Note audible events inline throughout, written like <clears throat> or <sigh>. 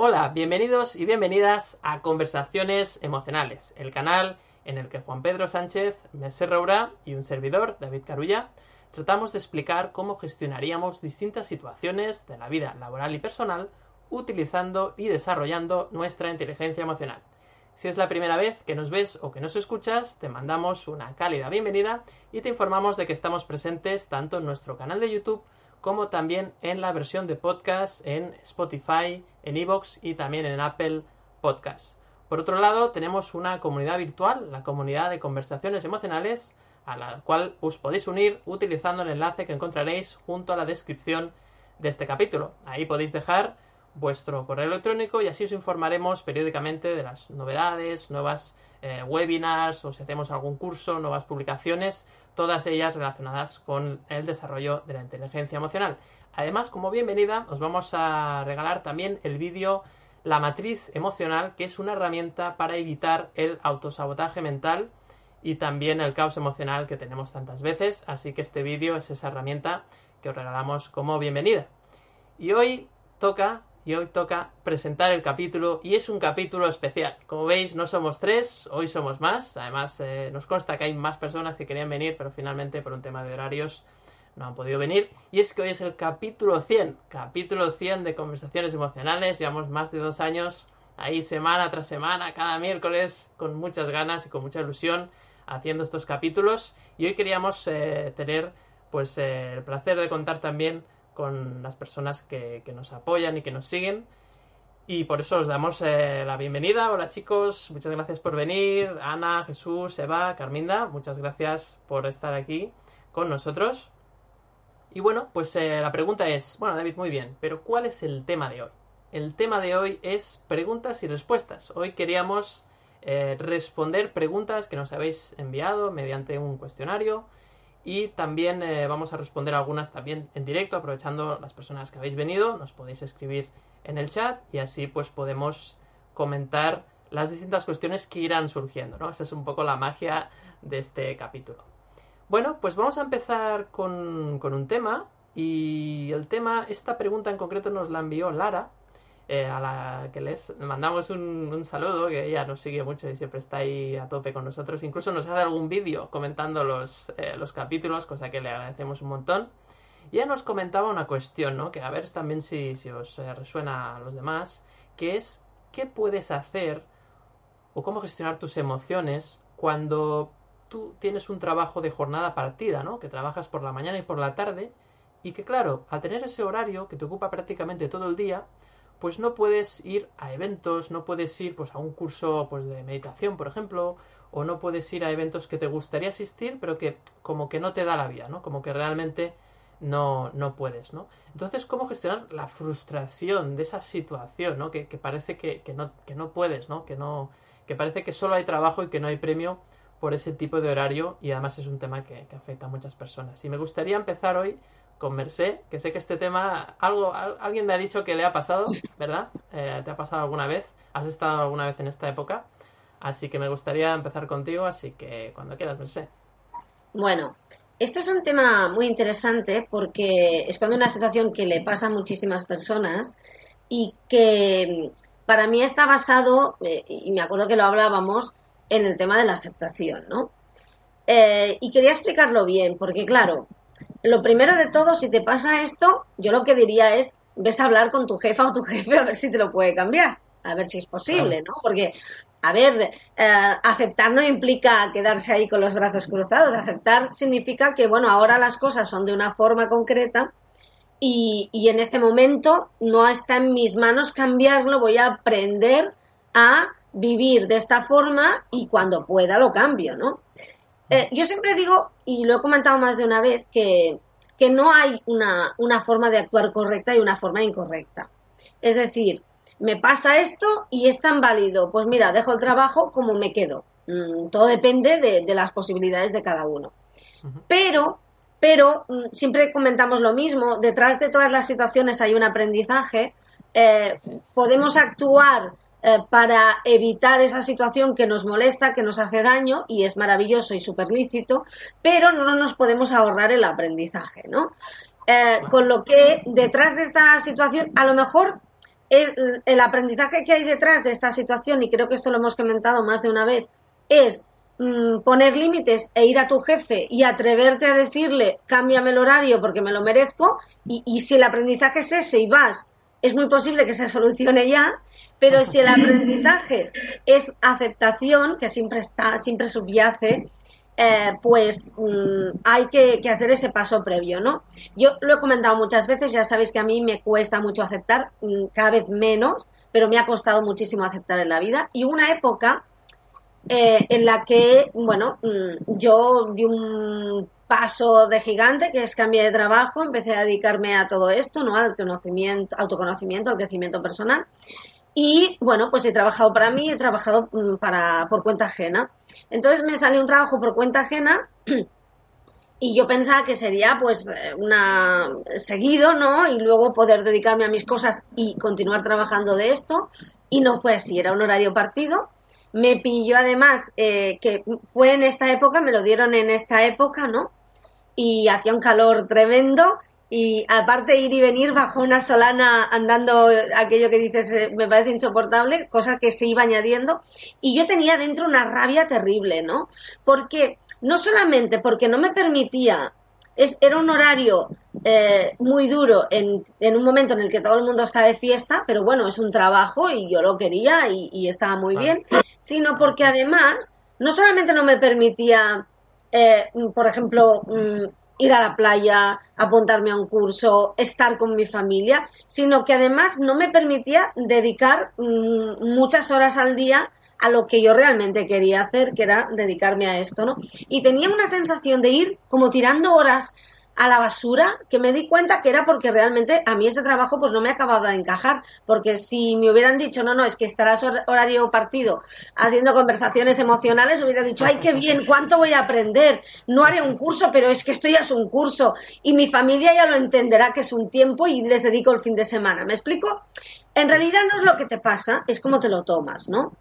Hola, bienvenidos y bienvenidas a Conversaciones Emocionales, el canal en el que Juan Pedro Sánchez, Merced Roura y un servidor, David Carulla, tratamos de explicar cómo gestionaríamos distintas situaciones de la vida laboral y personal utilizando y desarrollando nuestra inteligencia emocional. Si es la primera vez que nos ves o que nos escuchas, te mandamos una cálida bienvenida y te informamos de que estamos presentes tanto en nuestro canal de YouTube como también en la versión de podcast en Spotify, en Evox y también en Apple Podcast. Por otro lado, tenemos una comunidad virtual, la comunidad de conversaciones emocionales, a la cual os podéis unir utilizando el enlace que encontraréis junto a la descripción de este capítulo. Ahí podéis dejar vuestro correo electrónico y así os informaremos periódicamente de las novedades, nuevas eh, webinars o si hacemos algún curso, nuevas publicaciones, todas ellas relacionadas con el desarrollo de la inteligencia emocional. Además, como bienvenida, os vamos a regalar también el vídeo La matriz emocional, que es una herramienta para evitar el autosabotaje mental y también el caos emocional que tenemos tantas veces. Así que este vídeo es esa herramienta que os regalamos como bienvenida. Y hoy toca y hoy toca presentar el capítulo y es un capítulo especial. Como veis, no somos tres, hoy somos más. Además, eh, nos consta que hay más personas que querían venir, pero finalmente por un tema de horarios no han podido venir. Y es que hoy es el capítulo 100, capítulo 100 de conversaciones emocionales. Llevamos más de dos años ahí semana tras semana, cada miércoles, con muchas ganas y con mucha ilusión haciendo estos capítulos. Y hoy queríamos eh, tener pues eh, el placer de contar también con las personas que, nos apoyan y que nos siguen. Y por eso os damos eh, la bienvenida. Hola chicos, muchas gracias por venir. Ana, Jesús, Eva, Carminda, muchas gracias por estar aquí con nosotros. Y bueno, pues eh, la pregunta es, bueno David, muy bien, pero ¿cuál es el tema de hoy? El tema de hoy es preguntas y respuestas. Hoy queríamos eh, responder preguntas que nos habéis enviado mediante un cuestionario y también eh, vamos a responder algunas también en directo, aprovechando las personas que habéis venido, nos podéis escribir en el chat y así pues podemos comentar las distintas cuestiones que irán surgiendo, ¿no? Esa es un poco la magia de este capítulo. Bueno, pues vamos a empezar con, con un tema y el tema, esta pregunta en concreto nos la envió Lara, eh, a la que les mandamos un, saludo, que ella nos sigue mucho y siempre está ahí a tope con nosotros. Incluso nos hace algún vídeo comentando los, eh, los capítulos, cosa que le agradecemos un montón. Y ella nos comentaba una cuestión, ¿no? Que a ver también si, si os eh, resuena a los demás, que es qué puedes hacer o cómo gestionar tus emociones cuando tú tienes un trabajo de jornada partida, ¿no? Que trabajas por la mañana y por la tarde y que claro, al tener ese horario que te ocupa prácticamente todo el día, pues no puedes ir a eventos, no puedes ir pues a un curso pues de meditación, por ejemplo, o no puedes ir a eventos que te gustaría asistir, pero que como que no te da la vida, ¿no? Como que realmente no, no puedes, ¿no? Entonces, ¿cómo gestionar la frustración de esa situación, ¿no? Que, parece que, no, que no puedes, ¿no? Que no, que parece que solo hay trabajo y que no hay premio por ese tipo de horario y además es un tema que, afecta a muchas personas. Y me gustaría empezar hoy con Mercé, que sé que este tema, algo, alguien me ha dicho que le ha pasado, ¿verdad? Eh, ¿Te ha pasado alguna vez? ¿Has estado alguna vez en esta época? Así que me gustaría empezar contigo, así que cuando quieras, Mercé. Bueno, este es un tema muy interesante porque es cuando una situación que le pasa a muchísimas personas y que para mí está basado, eh, y me acuerdo que lo hablábamos, en el tema de la aceptación, ¿no? Eh, y quería explicarlo bien, porque claro, lo primero de todo, si te pasa esto, yo lo que diría es, ves a hablar con tu jefa o tu jefe a ver si te lo puede cambiar, a ver si es posible, ¿no? Porque, a ver, eh, aceptar no implica quedarse ahí con los brazos cruzados, aceptar significa que, bueno, ahora las cosas son de una forma concreta y, y en este momento no está en mis manos cambiarlo, voy a aprender a vivir de esta forma y cuando pueda lo cambio, ¿no? Eh, yo siempre digo, y lo he comentado más de una vez, que que no hay una, una forma de actuar correcta y una forma incorrecta. Es decir, me pasa esto y es tan válido. Pues mira, dejo el trabajo como me quedo. Mm, todo depende de, las posibilidades de cada uno. Pero, pero mm, siempre comentamos lo mismo. Detrás de todas las situaciones hay un aprendizaje. Eh, podemos actuar eh, para evitar esa situación que nos molesta, que nos hace daño y es maravilloso y súper lícito, pero no nos podemos ahorrar el aprendizaje, ¿no? Eh, con lo que detrás de esta situación, a lo mejor es el aprendizaje que hay detrás de esta situación, y creo que esto lo hemos comentado más de una vez, es mm, poner límites e ir a tu jefe y atreverte a decirle, cámbiame el horario porque me lo merezco, y, y si el aprendizaje es ese y vas, es muy posible que se solucione ya, pero si el aprendizaje es aceptación, que siempre está, siempre subyace, eh, pues mm, hay que, hacer ese paso previo, ¿no? Yo lo he comentado muchas veces, ya sabéis que a mí me cuesta mucho aceptar, mm, cada vez menos, pero me ha costado muchísimo aceptar en la vida. Y una época eh, en la que, bueno, mm, yo di un paso de gigante, que es cambié de trabajo, empecé a dedicarme a todo esto, ¿no? Al conocimiento, autoconocimiento, al crecimiento personal. Y bueno, pues he trabajado para mí, he trabajado mm, para, por cuenta ajena. Entonces me salió un trabajo por cuenta ajena <clears throat> y yo pensaba que sería pues eh, una seguido, ¿no? Y luego poder dedicarme a mis cosas y continuar trabajando de esto. Y no fue así, era un horario partido. Me pilló además eh, que fue en esta época, me lo dieron en esta época, ¿no? Y hacía un calor tremendo y aparte ir y venir bajo una solana andando aquello que dices eh, me parece insoportable, cosa que se iba añadiendo. Y yo tenía dentro una rabia terrible, ¿no? Porque, no solamente porque no me permitía, es, era un horario eh, muy duro en, en, un momento en el que todo el mundo está de fiesta, pero bueno, es un trabajo y yo lo quería y, estaba muy bien, sino porque además no solamente no me permitía, eh, por ejemplo, mm, ir a la playa, apuntarme a un curso, estar con mi familia, sino que además no me permitía dedicar mm, muchas horas al día a lo que yo realmente quería hacer, que era dedicarme a esto, ¿no? Y tenía una sensación de ir como tirando horas a la basura que me di cuenta que era porque realmente a mí ese trabajo pues no me acababa de encajar porque si me hubieran dicho no no es que estarás horario partido haciendo conversaciones emocionales hubiera dicho ay qué bien cuánto voy a aprender no haré un curso pero es que esto ya es un curso y mi familia ya lo entenderá que es un tiempo y les dedico el fin de semana ¿me explico? en realidad no es lo que te pasa es como te lo tomas ¿no?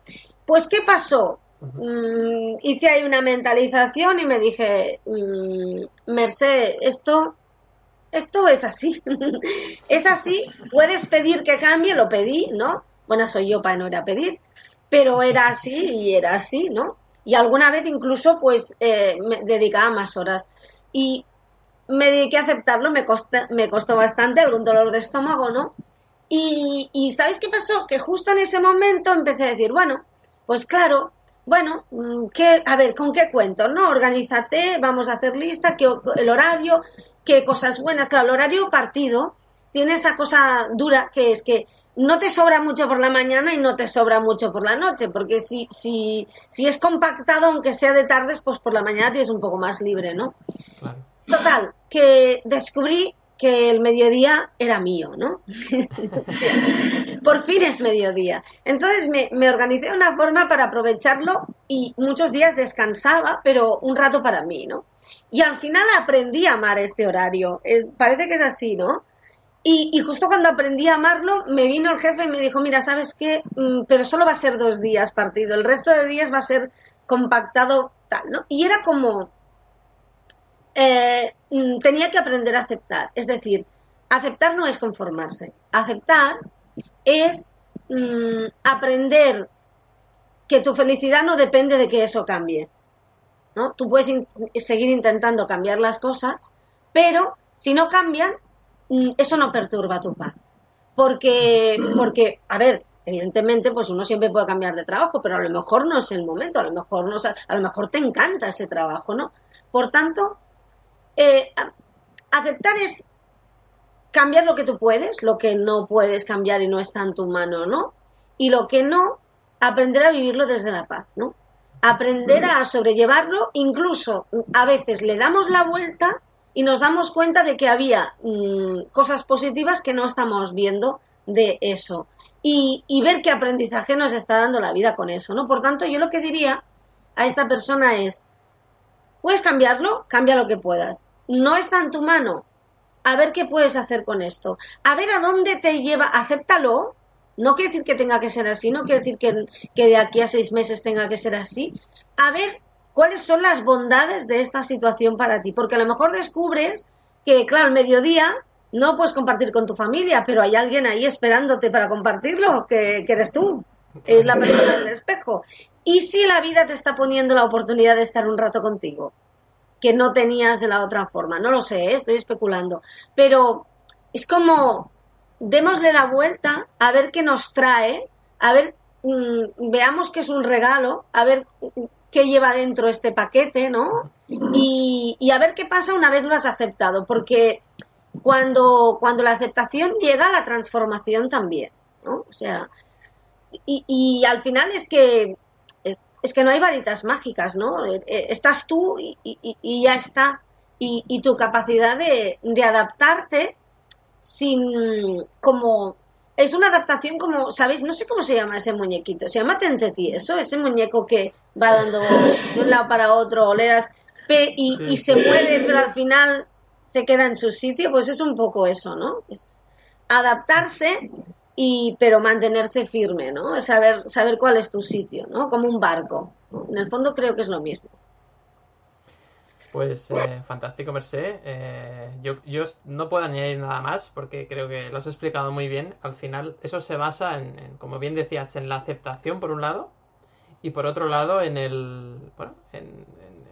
Pues ¿qué pasó? Mm, hice ahí una mentalización y me dije, mm, Merced, esto, esto es así. <laughs> es así, puedes pedir que cambie, lo pedí, ¿no? Bueno, soy yo para no ir a pedir, pero era así y era así, ¿no? Y alguna vez incluso pues eh, me dedicaba más horas. Y me dediqué a aceptarlo, me, costó, me costó bastante, algún dolor de estómago, ¿no? Y, y ¿sabéis qué pasó? Que justo en ese momento empecé a decir, bueno, pues claro, bueno, mm, ¿qué, a ver, ¿con qué cuento? ¿No? Organízate, vamos a hacer lista, qué, el horario, qué cosas buenas. Claro, el horario partido tiene esa cosa dura que es que no te sobra mucho por la mañana y no te sobra mucho por la noche, porque si, si, si es compactado, aunque sea de tardes, pues por la mañana tienes un poco más libre, ¿no? Total, que descubrí que el mediodía era mío, ¿no? <laughs> Por fin es mediodía. Entonces me, me, organicé de una forma para aprovecharlo y muchos días descansaba, pero un rato para mí, ¿no? Y al final aprendí a amar este horario. parece que es así, ¿no? Y, y, justo cuando aprendí a amarlo, me vino el jefe y me dijo, mira, ¿sabes qué? Mm, pero solo va a ser dos días partido, el resto de días va a ser compactado tal, ¿no? Y era como, eh, mm, tenía que aprender a aceptar. Es decir, aceptar no es conformarse. Aceptar es mm, aprender que tu felicidad no depende de que eso cambie. ¿no? Tú puedes seguir intentando cambiar las cosas, pero si no cambian, mm, eso no perturba tu paz. Porque, porque, a ver, evidentemente, pues uno siempre puede cambiar de trabajo, pero a lo mejor no es el momento, a lo mejor no, a lo mejor te encanta ese trabajo, ¿no? Por tanto, eh, aceptar es cambiar lo que tú puedes, lo que no puedes cambiar y no está en tu mano, ¿no? Y lo que no, aprender a vivirlo desde la paz, ¿no? Aprender a sobrellevarlo, incluso a veces le damos la vuelta y nos damos cuenta de que había mm, cosas positivas que no estamos viendo de eso. Y, y, ver qué aprendizaje nos está dando la vida con eso, ¿no? Por tanto, yo lo que diría a esta persona es, ¿puedes cambiarlo? Cambia lo que puedas. No está en tu mano. A ver qué puedes hacer con esto. A ver a dónde te lleva. Acéptalo. No quiere decir que tenga que ser así, no quiere decir que, que de aquí a seis meses tenga que ser así. A ver cuáles son las bondades de esta situación para ti. Porque a lo mejor descubres que, claro, al mediodía no puedes compartir con tu familia, pero hay alguien ahí esperándote para compartirlo, que, eres tú, es la persona del espejo. ¿Y si la vida te está poniendo la oportunidad de estar un rato contigo? Que no tenías de la otra forma. No lo sé, ¿eh? estoy especulando. Pero es como, démosle la vuelta a ver qué nos trae, a ver, mm, veamos que es un regalo, a ver qué lleva dentro este paquete, ¿no? Y, y a ver qué pasa una vez lo has aceptado, porque cuando, cuando la aceptación llega, la transformación también, ¿no? O sea, y, y al final es que es, que no hay varitas mágicas, ¿no? Eh, eh, estás tú y, y, ya está. Y, tu capacidad de, de adaptarte sin como es una adaptación como, ¿sabéis? No sé cómo se llama ese muñequito. Se llama Tenteti, eso, ese muñeco que va dando de un lado para otro, le das y, y se mueve, pero al final se queda en su sitio, pues es un poco eso, ¿no? Es adaptarse y pero mantenerse firme, ¿no? Saber saber cuál es tu sitio, ¿no? Como un barco. En el fondo creo que es lo mismo. Pues eh, fantástico, Mercé. Eh, yo, yo no puedo añadir nada más porque creo que lo has explicado muy bien. Al final, eso se basa en, como bien decías, en la aceptación por un lado y por otro lado en el, bueno, en,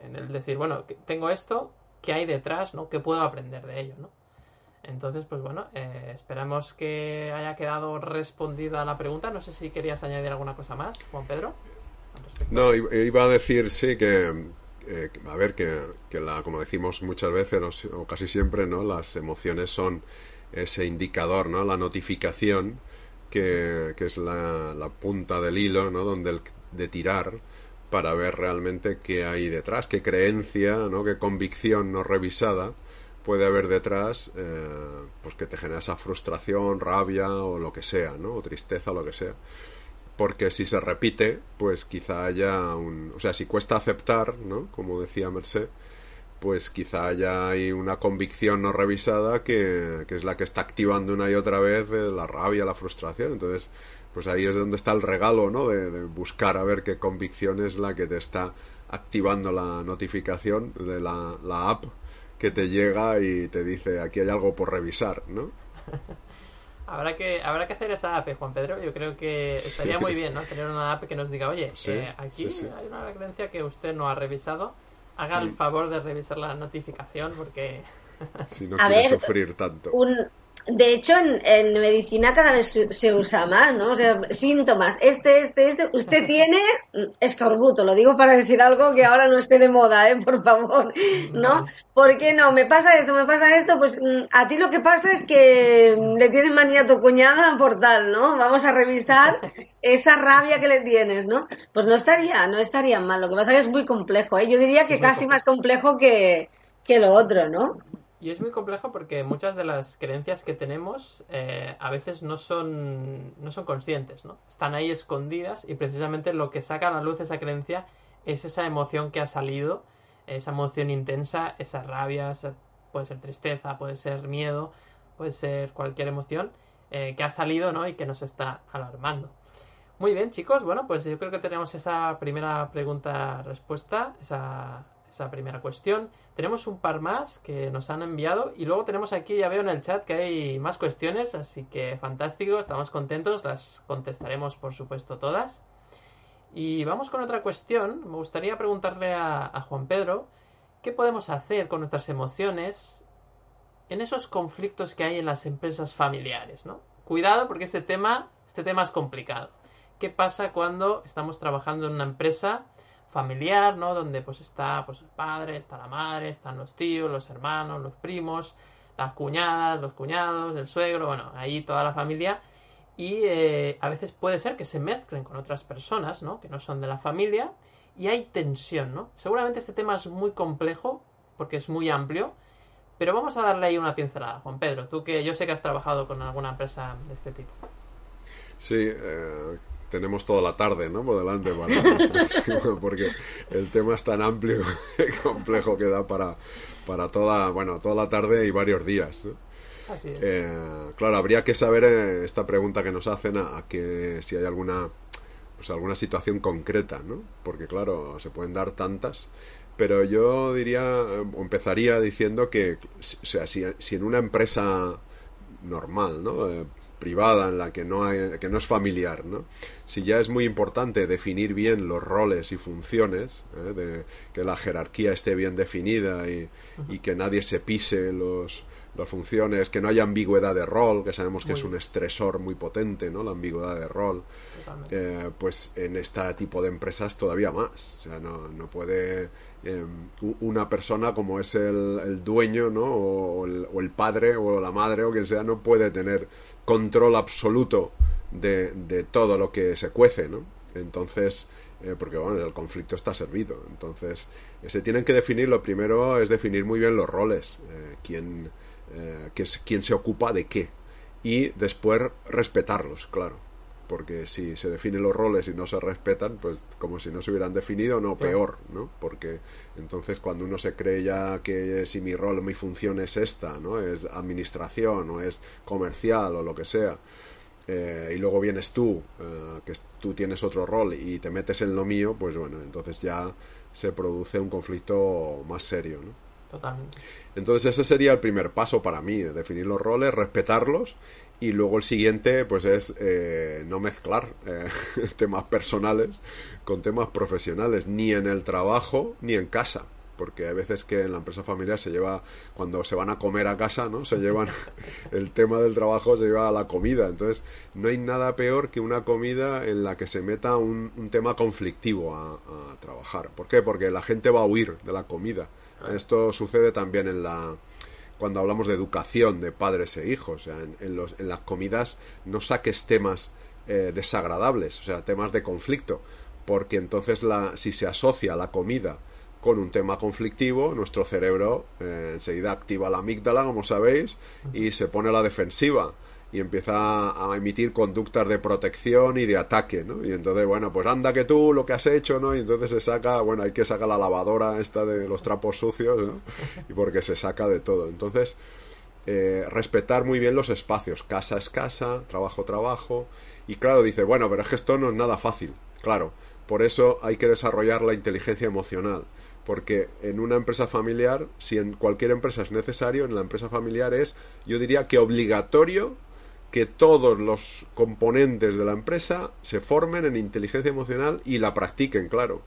en el decir, bueno, tengo esto, qué hay detrás, ¿no? ¿Qué puedo aprender de ello, ¿no? Entonces, pues bueno, eh, esperamos que haya quedado respondida la pregunta. No sé si querías añadir alguna cosa más, Juan Pedro. No, iba a decir, sí, que, eh, a ver, que, la, como decimos muchas veces, o casi siempre, ¿no? Las emociones son ese indicador, ¿no? La notificación, que, que es la, la, punta del hilo, ¿no? Donde el, de tirar para ver realmente qué hay detrás, qué creencia, ¿no? qué convicción no revisada puede haber detrás, eh, pues que te genera esa frustración, rabia o lo que sea, ¿no? O tristeza o lo que sea. Porque si se repite, pues quizá haya un... O sea, si cuesta aceptar, ¿no? Como decía Merced, pues quizá haya hay una convicción no revisada que, que es la que está activando una y otra vez eh, la rabia, la frustración. Entonces, pues ahí es donde está el regalo, ¿no? De, buscar a ver qué convicción es la que te está activando la notificación de la, app que te llega y te dice aquí hay algo por revisar, ¿no? <laughs> habrá que habrá que hacer esa app, Juan Pedro. Yo creo que estaría muy bien, ¿no? Tener una app que nos diga, oye, eh, aquí hay una creencia que usted no ha revisado. Haga el mm. favor de revisar la notificación porque si no quiere sufrir tanto. Un, de hecho, en, medicina cada vez se, usa más, ¿no? O sea, síntomas, este, este, este. Usted <laughs> tiene escorbuto, lo digo para decir algo que ahora no esté de moda, ¿eh? Por favor, ¿no? ¿Por qué no? Me pasa esto, me pasa esto, pues mm, a ti lo que pasa es que le tienes manía a tu cuñada por tal, ¿no? Vamos a revisar esa rabia que le tienes, ¿no? Pues no estaría, no estaría mal. Lo que pasa es que es muy complejo, ¿eh? Yo diría que casi más complejo que, que lo otro, ¿no? Y es muy complejo porque muchas de las creencias que tenemos eh, a veces no son, no son conscientes, ¿no? Están ahí escondidas y precisamente lo que saca a la luz esa creencia es esa emoción que ha salido, esa emoción intensa, esa rabia, puede ser tristeza, puede ser miedo, puede ser cualquier emoción eh, que ha salido, ¿no? Y que nos está alarmando. Muy bien, chicos. Bueno, pues yo creo que tenemos esa primera pregunta-respuesta, esa esa primera cuestión. Tenemos un par más que nos han enviado y luego tenemos aquí, ya veo en el chat que hay más cuestiones, así que fantástico, estamos contentos, las contestaremos por supuesto todas. Y vamos con otra cuestión, me gustaría preguntarle a, Juan Pedro, ¿qué podemos hacer con nuestras emociones en esos conflictos que hay en las empresas familiares, ¿no? Cuidado porque este tema, este tema es complicado. ¿Qué pasa cuando estamos trabajando en una empresa familiar, ¿no? Donde pues está pues el padre, está la madre, están los tíos, los hermanos, los primos, las cuñadas, los cuñados, el suegro, bueno, ahí toda la familia. Y eh, a veces puede ser que se mezclen con otras personas, ¿no? Que no son de la familia y hay tensión, ¿no? Seguramente este tema es muy complejo porque es muy amplio, Pero vamos a darle ahí una pincelada, Juan Pedro, tú que yo sé que has trabajado con alguna empresa de este tipo. Sí, eh, tenemos toda la tarde, ¿no? Por delante, <laughs> porque el tema es tan amplio <laughs> y complejo que da para, para toda, bueno, toda la tarde y varios días, Así es. Eh, claro, habría que saber eh, esta pregunta que nos hacen a, que si hay alguna pues alguna situación concreta, ¿no? Porque claro, se pueden dar tantas pero yo diría, o empezaría diciendo que, o sea, si, en una empresa normal, ¿no? Eh, privada en la que no hay, que no es familiar, ¿no? Si ya es muy importante definir bien los roles y funciones, ¿eh? de que la jerarquía esté bien definida y, y que nadie se pise los, las funciones, que no haya ambigüedad de rol, que sabemos que es un estresor muy potente, ¿no? La ambigüedad de rol. Eh, pues en este tipo de empresas todavía más. O sea, no, no puede eh, una persona como es el, dueño, ¿no? O el, padre o la madre o quien sea, no puede tener control absoluto de, todo lo que se cuece, ¿no? Entonces, eh, porque bueno, el conflicto está servido. Entonces, se tienen que definir, lo primero es definir muy bien los roles, quién, quién se ocupa de qué, y después respetarlos, claro porque si se definen los roles y no se respetan, pues como si no se hubieran definido, no, peor, ¿no? Porque entonces cuando uno se cree ya que si mi rol, mi función es esta, ¿no? Es administración o es comercial o lo que sea, eh, y luego vienes tú, eh, que tú tienes otro rol y te metes en lo mío, pues bueno, entonces ya se produce un conflicto más serio, ¿no? Totalmente. Entonces ese sería el primer paso para mí, definir los roles, respetarlos y luego el siguiente pues es eh, no mezclar eh, <laughs> temas personales con temas profesionales, ni en el trabajo ni en casa. Porque hay veces que en la empresa familiar se lleva, cuando se van a comer a casa, ¿no? Se llevan, <laughs> el tema del trabajo se lleva a la comida. Entonces, no hay nada peor que una comida en la que se meta un, tema conflictivo a, a trabajar. ¿Por qué? Porque la gente va a huir de la comida esto sucede también en la cuando hablamos de educación de padres e hijos. O sea, en, los, en las comidas no saques temas eh, desagradables, o sea, temas de conflicto, porque entonces la, si se asocia la comida con un tema conflictivo, nuestro cerebro eh, enseguida activa la amígdala, como sabéis, y se pone a la defensiva y empieza a emitir conductas de protección y de ataque, ¿no? Y entonces, bueno, pues anda que tú lo que has hecho, ¿no? Y entonces se saca, bueno, hay que sacar la lavadora esta de los trapos sucios, ¿no? Y porque se saca de todo. Entonces, eh, respetar muy bien los espacios. Casa es casa, trabajo, trabajo. Y claro, dice, bueno, pero es que esto no es nada fácil. Claro, por eso hay que desarrollar la inteligencia emocional. Porque en una empresa familiar, si en cualquier empresa es necesario, en la empresa familiar es, yo diría que obligatorio que todos los componentes de la empresa se formen en inteligencia emocional y la practiquen, claro.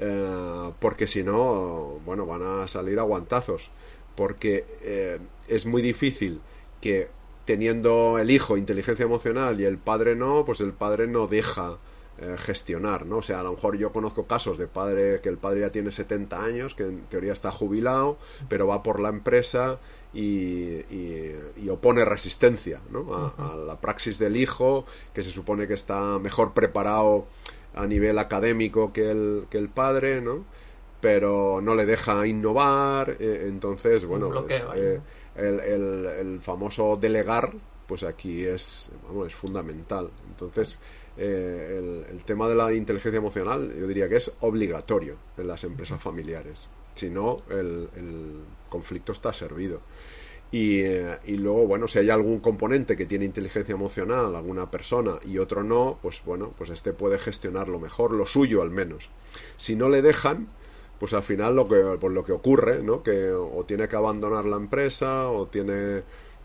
Eh, porque si no, bueno, van a salir aguantazos. Porque eh, es muy difícil que teniendo el hijo inteligencia emocional y el padre no, pues el padre no deja eh, gestionar, ¿no? O sea, a lo mejor yo conozco casos de padre que el padre ya tiene 70 años, que en teoría está jubilado, pero va por la empresa y, opone resistencia a, la praxis del hijo, que se supone que está mejor preparado a nivel académico que el, que el padre, ¿no? pero no le deja innovar, eh, entonces, bueno, pues, eh, el, el, famoso delegar, pues aquí es, vamos, es fundamental. Entonces, eh, el, tema de la inteligencia emocional, yo diría que es obligatorio en las empresas familiares. Si no, el, conflicto está servido. Eh, y, luego, bueno, si hay algún componente que tiene inteligencia emocional, alguna persona, y otro no, pues bueno, pues este puede gestionarlo mejor, lo suyo al menos. Si no le dejan, pues al final lo que, pues lo que ocurre, ¿no? Que o tiene que abandonar la empresa, o tiene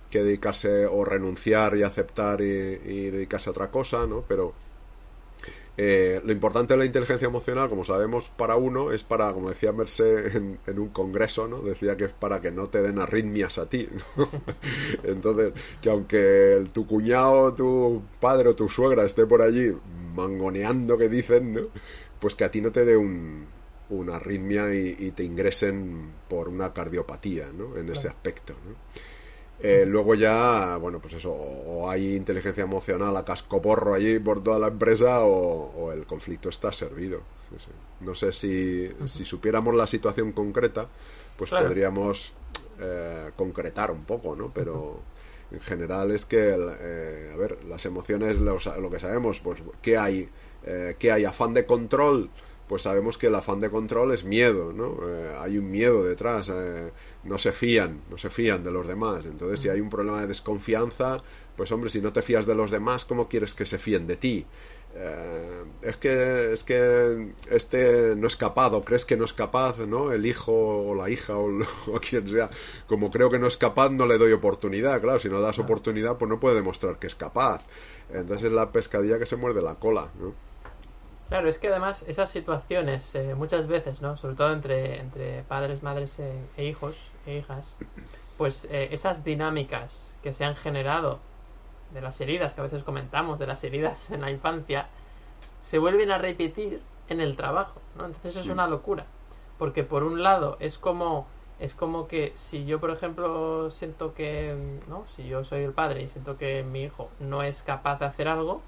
que dedicarse o renunciar y aceptar y, y dedicarse a otra cosa, ¿no? Pero eh, lo importante de la inteligencia emocional, como sabemos, para uno es para, como decía Merced en, un congreso, ¿no? Decía que es para que no te den arritmias a ti. <laughs> Entonces, que aunque tu cuñado, tu padre o tu suegra esté por allí mangoneando que dicen, ¿no? Pues que a ti no te dé un, una arritmia y, te ingresen por una cardiopatía, ¿no? En ese aspecto, ¿no? Eh, luego ya, bueno, pues eso, o hay inteligencia emocional a cascoporro allí por toda la empresa o, el conflicto está servido. No sé si, si, supiéramos la situación concreta, pues podríamos eh, concretar un poco, ¿no? Pero en general es que, eh, a ver, las emociones, lo, lo, que sabemos, pues, ¿qué hay? Eh, ¿Qué hay? ¿Afán de control? Pues sabemos que el afán de control es miedo, ¿no? Hay un miedo detrás, no se fían, no se fían de los demás. Entonces, si hay un problema de desconfianza, pues hombre, si no te fías de los demás, ¿cómo quieres que se fíen de ti? Eh, es que es que este no es capaz o crees que no es capaz no el hijo o la hija o, <laughs> o, quien sea como creo que no es capaz no le doy oportunidad claro si no das oportunidad pues no puede demostrar que es capaz entonces es la pescadilla que se muerde la cola ¿no? Claro es que además esas situaciones eh, muchas veces no sobre todo entre entre padres madres e, e hijos e hijas pues eh, esas dinámicas que se han generado de las heridas que a veces comentamos, de las heridas en la infancia, se vuelven a repetir en el trabajo, ¿no? Entonces es una locura, porque por un lado es como es como que si yo, por ejemplo, siento que, ¿no? Si yo soy el padre y siento que mi hijo no es capaz de hacer algo,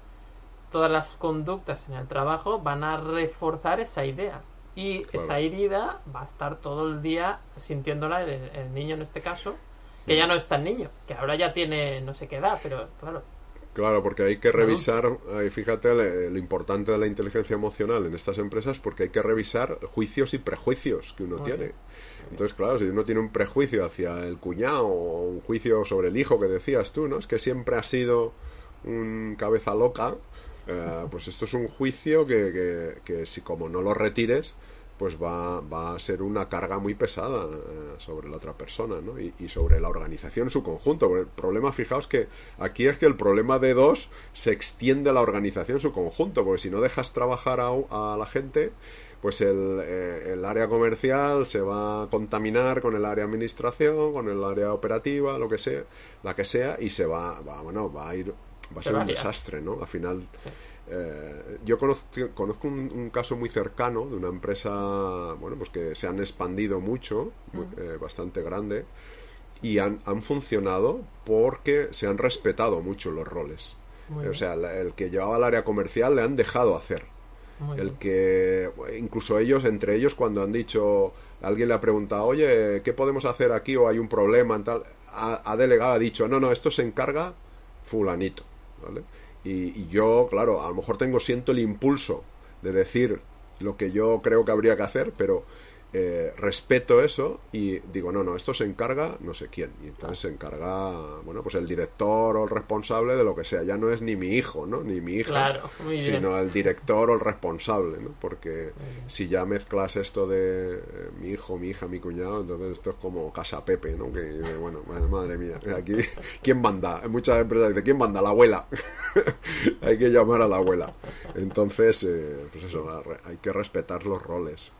todas las conductas en el trabajo van a reforzar esa idea. Y claro. esa herida va a estar todo el día sintiéndola el, el niño en este caso, que ya no es tan niño, que ahora ya tiene no sé qué edad, pero claro. Claro, porque hay que revisar, ahí fíjate lo, importante de la inteligencia emocional en estas empresas, porque hay que revisar juicios y prejuicios que uno Muy tiene. Bien. Entonces, claro, si uno tiene un prejuicio hacia el cuñado o un juicio sobre el hijo que decías tú, ¿no? Es que siempre ha sido un cabeza loca, eh, pues esto es un juicio que, que, que si como no lo retires, pues va, va, a ser una carga muy pesada eh, sobre la otra persona ¿no? y, y, sobre la organización en su conjunto. El problema, fijaos que aquí es que el problema de dos se extiende a la organización en su conjunto, porque si no dejas trabajar a, la gente, pues el, eh, el, área comercial se va a contaminar con el área administración, con el área operativa, lo que sea, la que sea, y se va, va bueno, va a ir, va a ser un desastre, ¿no? Al final. Sí. Eh, yo conozco, conozco un, un, caso muy cercano de una empresa, bueno, pues que se han expandido mucho, muy, eh, bastante grande, y han, han, funcionado porque se han respetado mucho los roles. Muy o sea, el que llevaba el área comercial le han dejado hacer. Muy el bien. que, incluso ellos, entre ellos, cuando han dicho, alguien le ha preguntado, oye, ¿qué podemos hacer aquí o hay un problema? En tal, ha, ha delegado, ha dicho, no, no, esto se encarga fulanito. ¿Vale? Y, y, yo, claro, a lo mejor tengo, siento el impulso de decir lo que yo creo que habría que hacer, pero eh, respeto eso y digo, no, no, esto se encarga no sé quién. Y entonces se encarga, bueno, pues el director o el responsable de lo que sea. Ya no es ni mi hijo, ¿no? Ni mi hija, claro, sino el director o el responsable, ¿no? Porque si ya mezclas esto de eh, mi hijo, mi hija, mi cuñado, entonces esto es como Casa Pepe, ¿no? Que, bueno, madre mía, aquí, ¿quién manda? En muchas empresas dice, ¿quién manda? La abuela. <laughs> hay que llamar a la abuela. Entonces, eh, pues eso, hay que respetar los roles.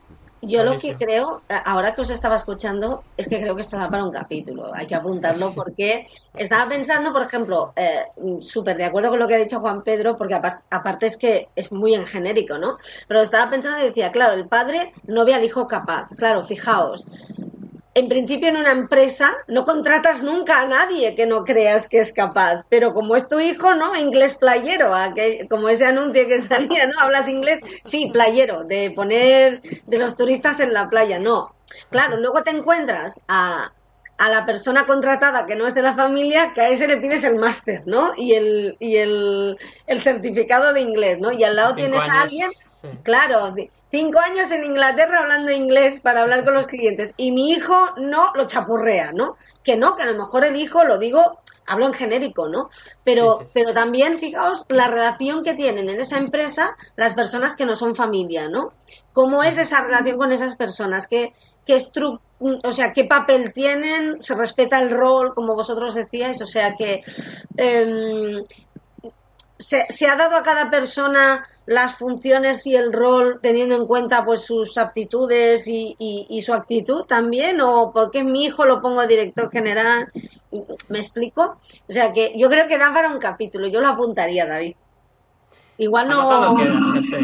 Yo lo que creo, ahora que os estaba escuchando, es que creo que estaba para un capítulo. Hay que apuntarlo porque estaba pensando, por ejemplo, eh, súper de acuerdo con lo que ha dicho Juan Pedro, porque aparte es que es muy en genérico, ¿no? Pero estaba pensando y decía, claro, el padre no ve al hijo capaz. Claro, fijaos, en principio en una empresa no contratas nunca a nadie que no creas que es capaz, pero como es tu hijo, ¿no? Inglés playero, como ese anuncio que salía, ¿no? Hablas inglés, sí, playero, de poner de los turistas en la playa, no. Claro, luego te encuentras a, a la persona contratada que no es de la familia, que a ese le pides el máster, ¿no? Y el, y el, el certificado de inglés, ¿no? Y al lado tienes años, a alguien, sí. claro, cinco años en Inglaterra hablando inglés para hablar con los clientes y mi hijo no lo chapurrea, ¿no? Que no, que a lo mejor el hijo, lo digo, hablo en genérico, ¿no? Pero, sí, sí, sí. pero también, fijaos, la relación que tienen en esa empresa las personas que no son familia, ¿no? ¿Cómo es esa relación con esas personas? ¿Qué, qué o sea, qué papel tienen? ¿Se respeta el rol, como vosotros decíais? O sea, que... Eh, se, se, ha dado a cada persona las funciones y el rol teniendo en cuenta pues sus aptitudes y, y, y su actitud también o por qué mi hijo lo pongo director general me explico o sea que yo creo que da para un capítulo. Yo lo apuntaría David. Igual no queda, no, <laughs> sé,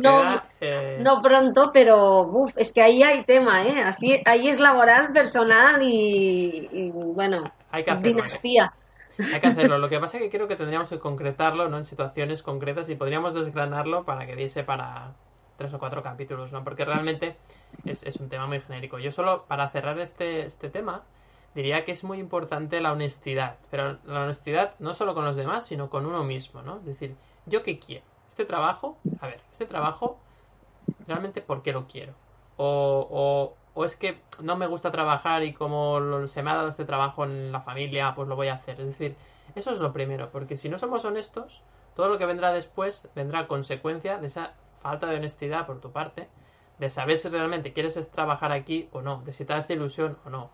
no, queda, eh... no, pronto pero uf, es que ahí hay tema eh así ahí es laboral personal y, y bueno hay que hacerlo, dinastía. eh. Hay que hacerlo. Lo que pasa es que creo que tendríamos que concretarlo ¿no? en situaciones concretas y podríamos desgranarlo para que diese para tres o cuatro capítulos, ¿no? Porque realmente es, es un tema muy genérico. Yo solo, para cerrar este, este tema, diría que es muy importante la honestidad, pero la honestidad no solo con los demás, sino con uno mismo, ¿no? Es decir, ¿yo qué quiero? Este trabajo, a ver, este trabajo, realmente, ¿por qué lo quiero? O, o, o es que no me gusta trabajar y como se me ha dado este trabajo en la familia, pues lo voy a hacer. Es decir, eso es lo primero, porque si no somos honestos, todo lo que vendrá después vendrá consecuencia de esa falta de honestidad por tu parte, de saber si realmente quieres trabajar aquí o no, de si te hace ilusión o no.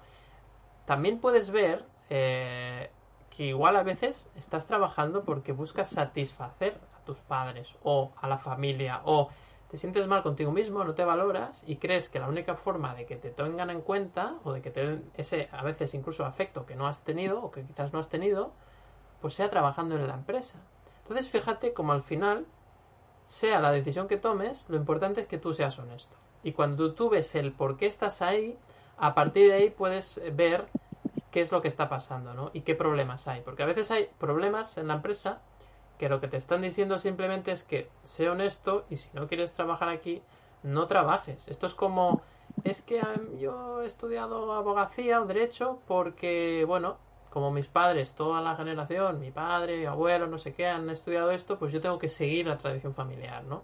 También puedes ver eh, que igual a veces estás trabajando porque buscas satisfacer a tus padres o a la familia o te sientes mal contigo mismo, no te valoras y crees que la única forma de que te tengan en cuenta o de que te den ese a veces incluso afecto que no has tenido o que quizás no has tenido, pues sea trabajando en la empresa. Entonces fíjate como al final, sea la decisión que tomes, lo importante es que tú seas honesto. Y cuando tú ves el por qué estás ahí, a partir de ahí puedes ver qué es lo que está pasando, ¿no? Y qué problemas hay. Porque a veces hay problemas en la empresa que lo que te están diciendo simplemente es que sé honesto y si no quieres trabajar aquí, no trabajes. Esto es como, es que yo he estudiado abogacía o derecho porque, bueno, como mis padres, toda la generación, mi padre, mi abuelo, no sé qué, han estudiado esto, pues yo tengo que seguir la tradición familiar, ¿no?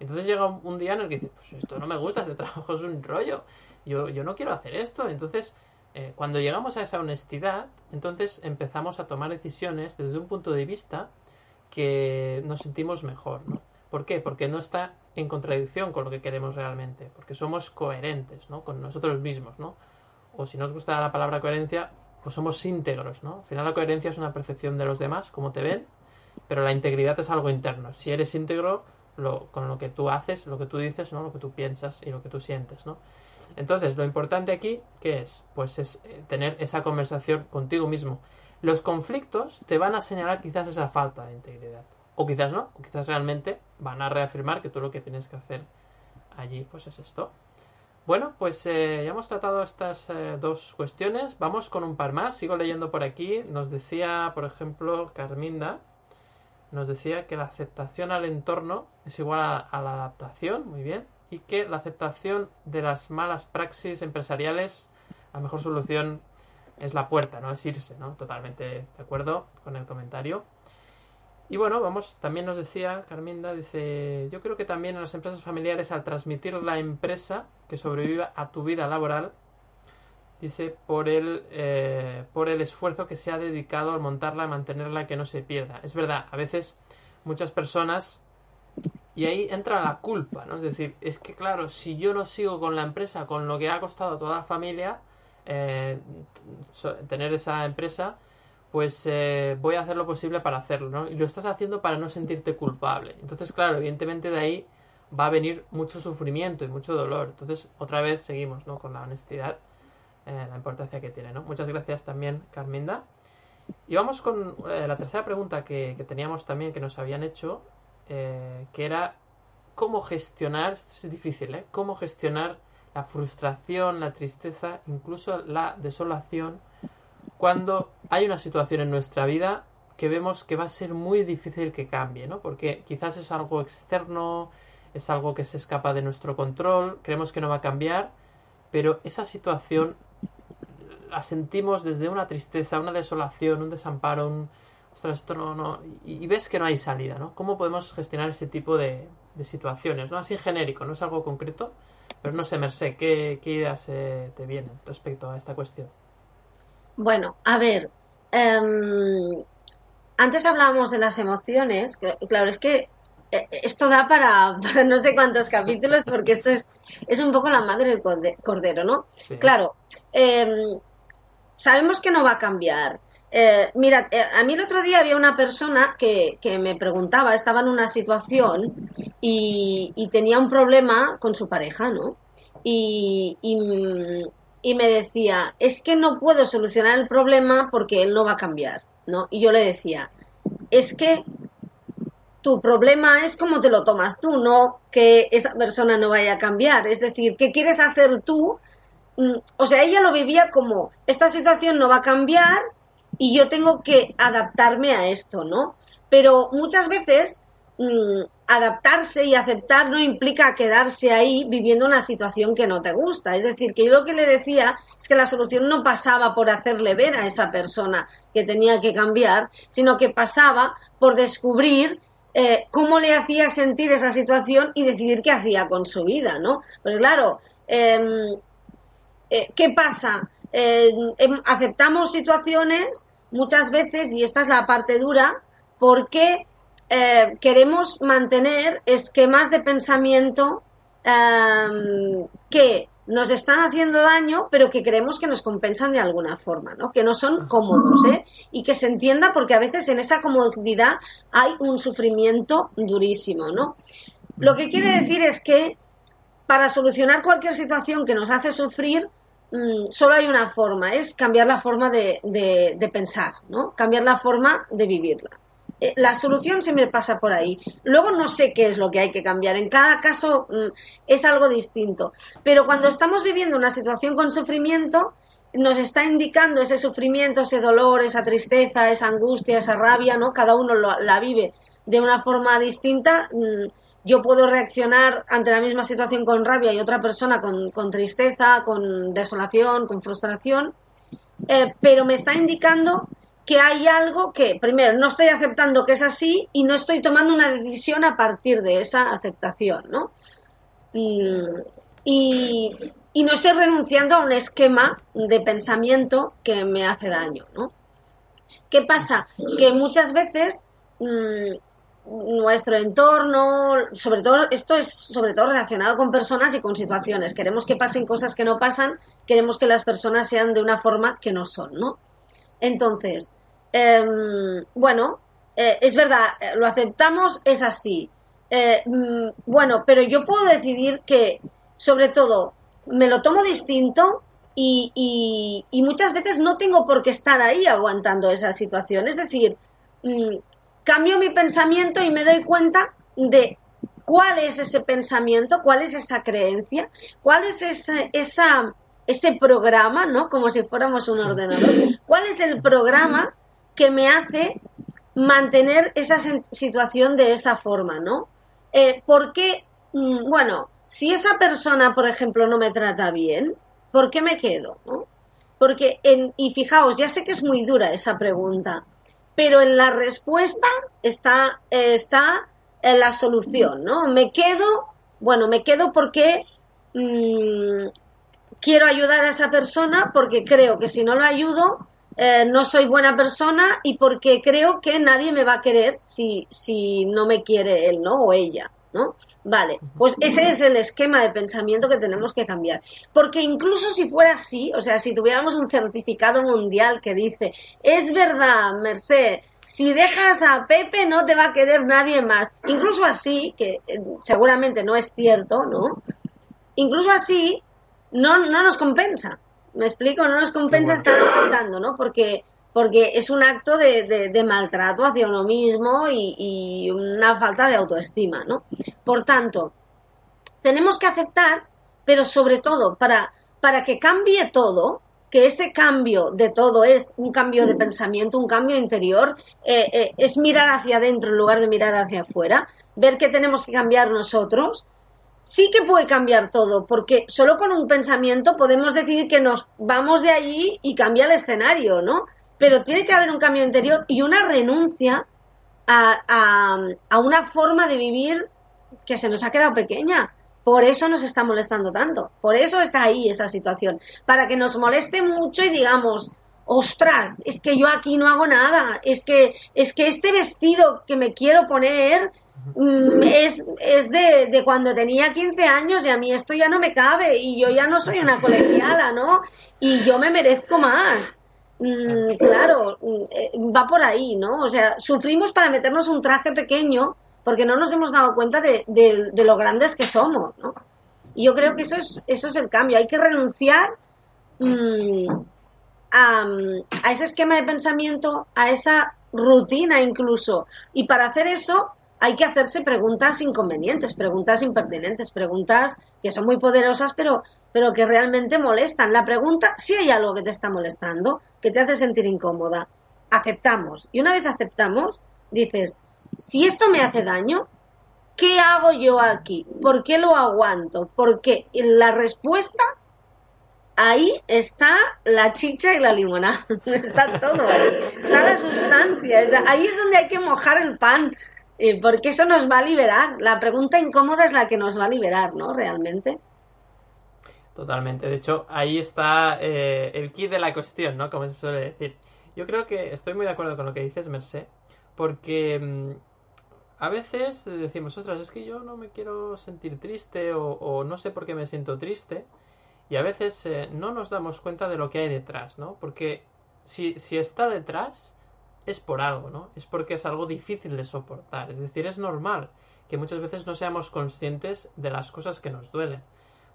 Entonces llega un día en el que dices, pues esto no me gusta, este <laughs> trabajo es un rollo yo, yo no quiero hacer esto. Entonces, eh, cuando llegamos a esa honestidad, entonces empezamos a tomar decisiones desde un punto de vista que nos sentimos mejor, ¿no? ¿Por qué? Porque no está en contradicción con lo que queremos realmente, porque somos coherentes, ¿no? Con nosotros mismos, ¿no? O si nos gusta la palabra coherencia, pues somos íntegros, ¿no? Al final la coherencia es una percepción de los demás, como te ven, pero la integridad es algo interno. Si eres íntegro con lo que tú haces, lo que tú dices, ¿no? Lo que tú piensas y lo que tú sientes, ¿no? Entonces, lo importante aquí, ¿qué es? Pues es eh, tener esa conversación contigo mismo. Los conflictos te van a señalar quizás esa falta de integridad. O quizás no, o quizás realmente van a reafirmar que tú lo que tienes que hacer allí, pues es esto. Bueno, pues eh, ya hemos tratado estas eh, dos cuestiones. Vamos con un par más. Sigo leyendo por aquí. Nos decía, por ejemplo, Carminda, nos decía que la aceptación al entorno es igual a la adaptación. Muy bien y que la aceptación de las malas praxis empresariales, la mejor solución es la puerta, ¿no? Es irse, ¿no? Totalmente de acuerdo con el comentario. Y bueno, vamos, también nos decía Carminda, dice, yo creo que también en las empresas familiares al transmitir la empresa que sobreviva a tu vida laboral, dice, por el, eh, por el esfuerzo que se ha dedicado al montarla, a mantenerla, que no se pierda. Es verdad, a veces muchas personas y ahí entra la culpa, ¿no? Es decir, es que claro, si yo no sigo con la empresa, con lo que ha costado a toda la familia eh, tener esa empresa, pues eh, voy a hacer lo posible para hacerlo, ¿no? Y lo estás haciendo para no sentirte culpable. Entonces, claro, evidentemente de ahí va a venir mucho sufrimiento y mucho dolor. Entonces, otra vez seguimos, ¿no? Con la honestidad, eh, la importancia que tiene, ¿no? Muchas gracias también, Carminda. Y vamos con la tercera pregunta que, que, teníamos también, que nos habían hecho, que era cómo gestionar, esto es difícil, ¿eh? cómo gestionar la frustración, la tristeza, incluso la desolación, cuando hay una situación en nuestra vida que vemos que va a ser muy difícil que cambie, ¿no? Porque quizás es algo externo, es algo que se escapa de nuestro control, creemos que no va a cambiar, pero esa situación la sentimos desde una tristeza, una desolación, un desamparo, un, esto no, y, ves que no hay salida, ¿no? ¿Cómo podemos gestionar ese tipo de, situaciones, ¿no? Así genérico, no es algo concreto, pero no sé, Merced, ¿qué, ideas eh, te vienen respecto a esta cuestión? Bueno, a ver, em, antes hablábamos de las emociones, claro, es que eh, esto da para, <laughs> para, no sé cuántos capítulos, porque esto es, es un poco la madre del cordero, ¿no? Claro, em, sabemos que no va a cambiar, eh, mira, eh, a mí el otro día había una persona que, me preguntaba, estaba en una situación y, tenía un problema con su pareja, ¿no? Y, y, me decía, es que no puedo solucionar el problema porque él no va a cambiar, ¿no? Y yo le decía, es que tu problema es cómo te lo tomas tú, no que esa persona no vaya a cambiar. Es decir, ¿qué quieres hacer tú? Mm, o sea, ella lo vivía como, esta situación no va a cambiar, y yo tengo que adaptarme a esto, ¿no? Pero muchas veces mm, adaptarse y aceptar no implica quedarse ahí viviendo una situación que no te gusta. Es decir, que yo lo que le decía es que la solución no pasaba por hacerle ver a esa persona que tenía que cambiar, sino que pasaba por descubrir eh, cómo le hacía sentir esa situación y decidir qué hacía con su vida, ¿no? Pero claro, em, eh, ¿qué pasa? Em, aceptamos situaciones muchas veces, y esta es la parte dura, porque eh, queremos mantener esquemas de pensamiento em, que nos están haciendo daño, pero que creemos que nos compensan de alguna forma, ¿no? Que no son cómodos, ¿eh? Y que se entienda porque a veces en esa comodidad hay un sufrimiento durísimo, ¿no? Lo que quiere decir es que para solucionar cualquier situación que nos hace sufrir, mm, solo hay una forma, es cambiar la forma de, de pensar, ¿no? Cambiar la forma de vivirla. Eh, la solución siempre pasa por ahí. Luego no sé qué es lo que hay que cambiar. En cada caso mm, es algo distinto. Pero cuando estamos viviendo una situación con sufrimiento, nos está indicando ese sufrimiento, ese dolor, esa tristeza, esa angustia, esa rabia, ¿no? Cada uno la vive de una forma distinta. Mm, yo puedo reaccionar ante la misma situación con rabia y otra persona con, tristeza, con desolación, con frustración, eh, pero me está indicando que hay algo que, primero, no estoy aceptando que es así y no estoy tomando una decisión a partir de esa aceptación, ¿no? Y, no estoy renunciando a un esquema de pensamiento que me hace daño, ¿no? ¿Qué pasa? Que muchas veces mm, nuestro entorno, sobre todo, esto es sobre todo relacionado con personas y con situaciones. Queremos que pasen cosas que no pasan, queremos que las personas sean de una forma que no son, ¿no? Entonces, em, bueno, eh, es verdad, eh, lo aceptamos, es así. Eh, mm, bueno, pero yo puedo decidir que, sobre todo, me lo tomo distinto y, y, muchas veces no tengo por qué estar ahí aguantando esa situación. Es decir, mm, cambio mi pensamiento y me doy cuenta de cuál es ese pensamiento, cuál es esa creencia, cuál es esa, esa ese programa, ¿no? Como si fuéramos un ordenador. ¿Cuál es el programa que me hace mantener esa situación de esa forma, ¿no? Eh, ¿Por qué? Mm, bueno, si esa persona, por ejemplo, no me trata bien, ¿por qué me quedo? Porque, en, y fijaos, ya sé que es muy dura esa pregunta, pero en la respuesta está, está en la solución, ¿no? Me quedo, bueno, me quedo porque mm, quiero ayudar a esa persona porque creo que si no lo ayudo, eh, no soy buena persona y porque creo que nadie me va a querer si, si no me quiere él, ¿no? O ella, ¿no? Vale, pues ese es el esquema de pensamiento que tenemos que cambiar. Porque incluso si fuera así, o sea, si tuviéramos un certificado mundial que dice, es verdad, Merced, si dejas a Pepe no te va a querer nadie más. Incluso así, que eh, seguramente no es cierto, ¿no? Incluso así, no, no nos compensa. ¿Me explico? No nos compensa estar aguantando, ¿no? Porque, porque es un acto de, de, maltrato hacia uno mismo y, y, una falta de autoestima, ¿no? Por tanto, tenemos que aceptar, pero sobre todo, para, para que cambie todo, que ese cambio de todo es un cambio de pensamiento, un cambio interior, eh, eh, es mirar hacia adentro en lugar de mirar hacia afuera, ver que tenemos que cambiar nosotros, sí que puede cambiar todo, porque solo con un pensamiento podemos decidir que nos vamos de allí y cambia el escenario, ¿no? Pero tiene que haber un cambio interior y una renuncia a, a, una forma de vivir que se nos ha quedado pequeña. Por eso nos está molestando tanto. Por eso está ahí esa situación. Para que nos moleste mucho y digamos, ostras, es que yo aquí no hago nada. Es que, es que este vestido que me quiero poner Mm, es, es de, de, cuando tenía 15 años y a mí esto ya no me cabe y yo ya no soy una colegiala, ¿no? Y yo me merezco más. Mm, claro, mm, eh, va por ahí, ¿no? O sea, sufrimos para meternos un traje pequeño porque no nos hemos dado cuenta de, de, lo grandes que somos, ¿no? Y yo creo que eso es, eso es el cambio. Hay que renunciar a, a ese esquema de pensamiento, a esa rutina incluso. Y para hacer eso hay que hacerse preguntas inconvenientes, preguntas impertinentes, preguntas que son muy poderosas, pero, pero que realmente molestan. La pregunta, si hay algo que te está molestando, que te hace sentir incómoda, aceptamos. Y una vez aceptamos, dices, si esto me hace daño, ¿qué hago yo aquí? ¿Por qué lo aguanto? Porque la respuesta ahí está la chicha y la limonada, <laughs> está todo ahí, está la sustancia, ahí es donde hay que mojar el pan, eh, porque eso nos va a liberar. La pregunta incómoda es la que nos va a liberar, ¿no? Realmente. Totalmente. De hecho, ahí está eh, el kit de la cuestión, ¿no? Como se suele decir. Yo creo que estoy muy de acuerdo con lo que dices, Mercé, porque mm, a veces decimos, ostras, es que yo no me quiero sentir triste o, no sé por qué me siento triste. Y a veces eh, no nos damos cuenta de lo que hay detrás, ¿no? Porque si, si está detrás, es por algo, ¿no? Es porque es algo difícil de soportar. Es decir, es normal que muchas veces no seamos conscientes de las cosas que nos duelen